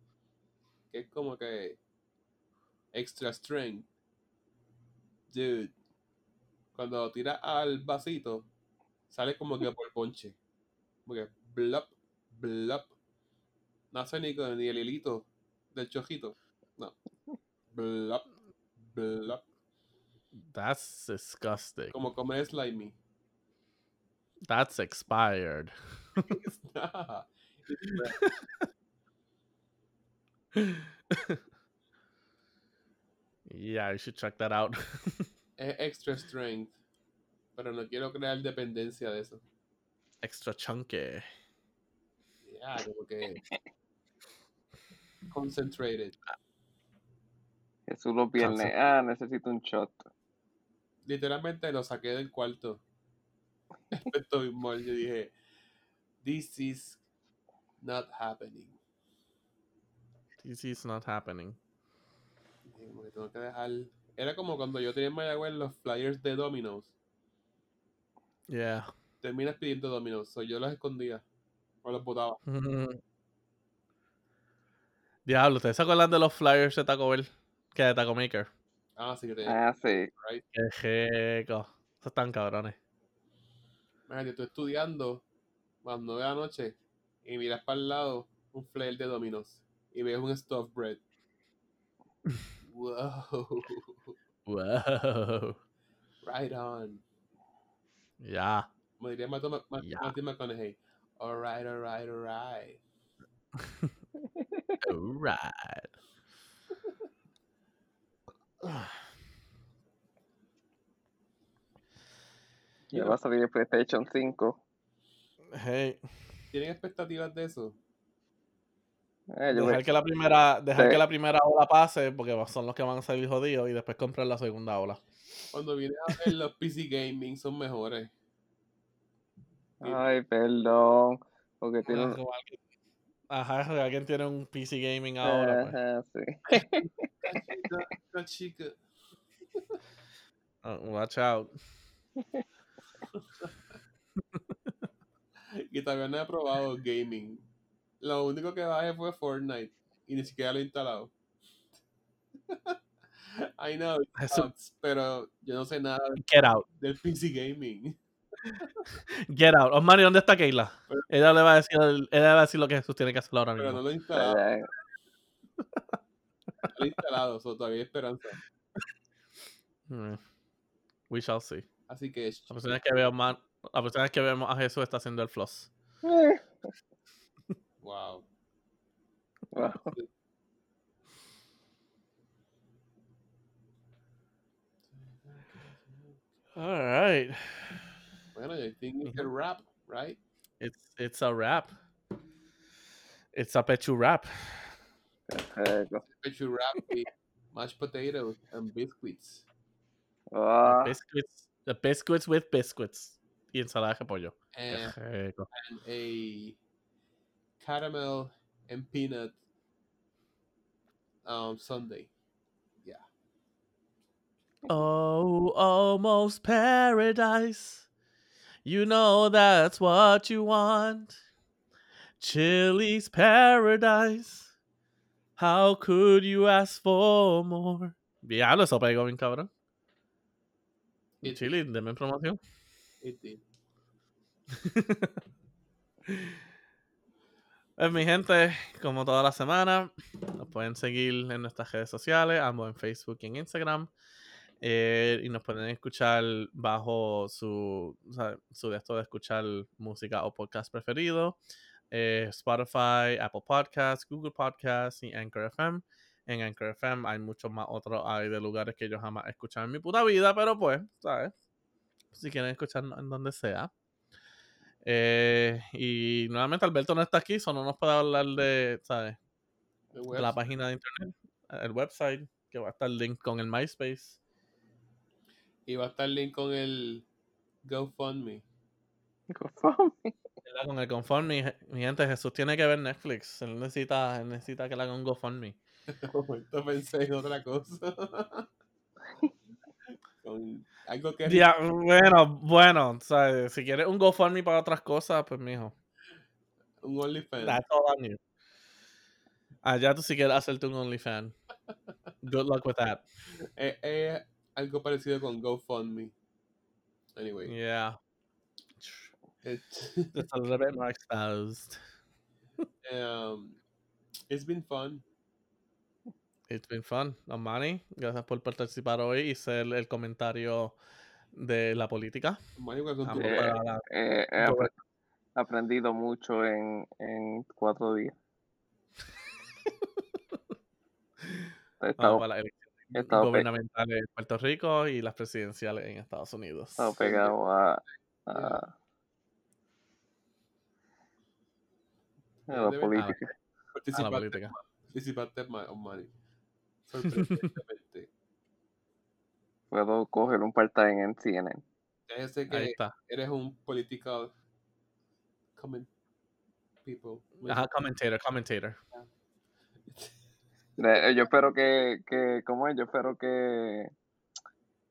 que es como que extra strength. Dude, cuando tira al vasito, sale como que por ponche. Como que blop, blop. No hace ni, ni el hilito del chojito. No. Blop, blop. That's disgusting. Como comer slimy. That's expired. It's not. It's yeah, you should check that out. es extra strength. Pero no quiero crear dependencia de eso. Extra chunky. Ya, como que. Concentrated. Jesús los viernes. Ah, necesito un shot. Literalmente lo saqué del cuarto. Efecto bismol. Yo dije, this is not happening. This is not happening. Dije, como que tengo que dejar. Era como cuando yo tenía en Mayagüez los flyers de Domino's. Yeah. Terminas pidiendo Domino's. So yo los escondía. O los botaba. Diablo, ¿ustedes se acuerdan de los flyers de Taco Bell? Que de Taco Maker. Ah, sí que tenía. Ah, sí. right? Qué rico. Esos están cabrones. Imagínate, estoy estudiando a las 9 de la noche y miras para el lado un flare de Domino's y ves un stuffed bread. Wow. Wow. Right on. Ya. Como diría Matthew, Mc- Mc- Ya. Matthew McConaughey. Alright, alright, alright. Alright. Ya va a salir el PlayStation 5. Hey, ¿Tienen expectativas de eso? Eh, dejar voy- que la primera, dejar Sí. que la primera ola pase, porque son los que van a salir jodidos, y después comprar la segunda ola. Cuando vienes a ver los PC Gaming son mejores. Ay, perdón. Porque alguien- Ajá, si alguien tiene un PC gaming ahora, pues. Ajá, sí. Chica. uh, watch out. y no he probado gaming. Lo único que bajé fue Fortnite y ni siquiera lo he instalado. I know, sucks, pero yo no sé nada Get out. del PC gaming. Get out. Osmani, ¿dónde está Keila? Pero- Ella le va a decir, ella le va a decir lo que Jesús tiene que hacer ahora Pero mismo. no lo he instalado, Eh, no lo he instalado, so todavía hay esperanza. Mm. We shall see. Así que La persona que veo man- la persona que vemos a Jesús está haciendo el floss. Wow. wow. All right. Bueno, I think it's can wrap, right? It's it's a wrap. It's a pechu wrap. Perfecto. Pechu wrap with mashed potatoes and biscuits. Ah, Biscuits, the biscuits with biscuits. Y ensalada de pollo. And, and a caramel and peanut um, sundae. Yeah. Oh, almost paradise. You know that's what you want. Chili's paradise. How could you ask for more? Diablo, eso pegó bien cabrón. Chili, deme promoción. it did. Pues mi gente, como toda la semana, nos pueden seguir en nuestras redes sociales, ambos en Facebook y en Instagram. eh, y nos pueden escuchar bajo su, su de esto de escuchar música o podcast preferido. eh, Spotify, Apple Podcasts, Google Podcasts y Anchor FM. En Anchor FM hay muchos más otros hay de lugares que yo jamás he escuchado en mi puta vida, pero pues, ¿sabes? Si quieren escucharnos en donde sea. Eh, y nuevamente Alberto no está aquí, solo no nos puede hablar de, ¿sabes? De la página de internet, el website, que va a estar link con el MySpace. Y va a estar link con el GoFundMe. ¿verdad? Con el GoFundMe, mi gente, Jesús tiene que ver Netflix. Él necesita, él necesita que le haga un GoFundMe. Momento pensé en otra cosa. con algo que Ya, bueno, bueno, ¿sabes? si quieres un GoFundMe para otras cosas, pues mijo, un OnlyFans. that's all on you. Allá tú si quieres hacerte un OnlyFans. Good luck with that. Es, es algo parecido con GoFundMe. Anyway. Yeah, it- just a little bit more exposed. um, it's been fun. It's been fun. Amani, gracias por participar hoy y ser el comentario de la política. Manny, ¿cuáles son tus Vamos Eh, la- Eh, he aprendido mucho en, en cuatro días. He estado, para las estado gubernamentales en Puerto Rico y las presidenciales en Estados Unidos. he estado pegado a, a, a la Debe- política. a la participaste, política. participaste ma- on Manny. Sorprendentemente. Puedo coger un part-time en CNN. Ya sé Ahí que está. eres un political comment people. Ajá, commentator, commentator. Eh, Yo espero que, que, ¿cómo es? Yo espero que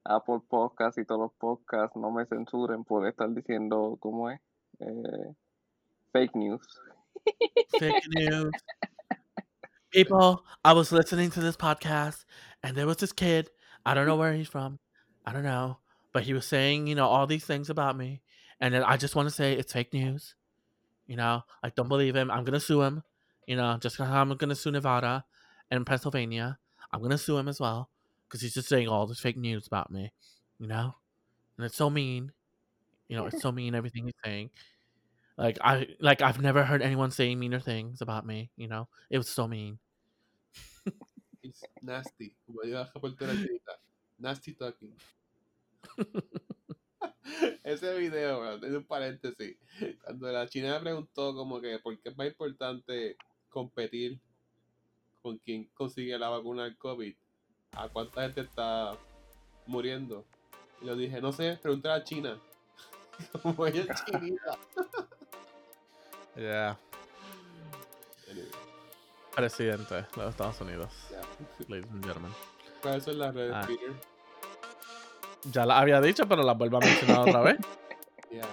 Apple Podcast y todos los podcasts no me censuren por estar diciendo, ¿cómo es? Eh, fake news. Fake news. People, I was listening to this podcast and there was this kid. I don't know mm-hmm. where he's from. I don't know. But he was saying, you know, all these things about me. And then I just want to say it's fake news. You know, I don't believe him. I'm going to sue him. You know, just I'm going to sue Nevada and Pennsylvania. I'm going to sue him as well. Because he's just saying all this fake news about me. You know? And it's so mean. You know, it's so mean everything he's saying. Like I like I've never heard anyone say meaner things about me, you know. It was so mean. It's nasty. La. Nasty talking. Ese video, tiene un paréntesis. Cuando la china le preguntó como que por qué es más importante competir con quien consigue la vacuna del COVID, a cuánta gente está muriendo. Y yo dije, no sé, pregúntale a China. Como ella chinita. Yeah. Anyway, Presidente de los Estados Unidos. ya. Ladies and gentlemen. ¿Cuáles son las redes, Ah. Peter? Ya la había dicho, pero la vuelvo a mencionar otra vez. Yeah.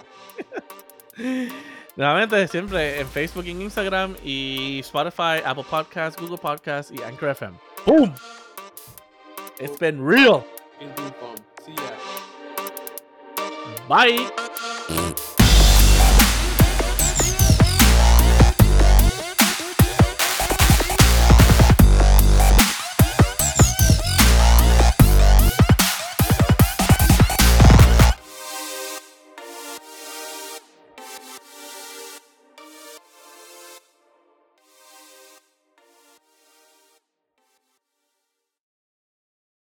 Nuevamente, siempre en Facebook, en Instagram y Spotify, Apple Podcasts, Google Podcasts y Anchor FM. ¡Boom! It's been real. In ping pong. See ya. Bye.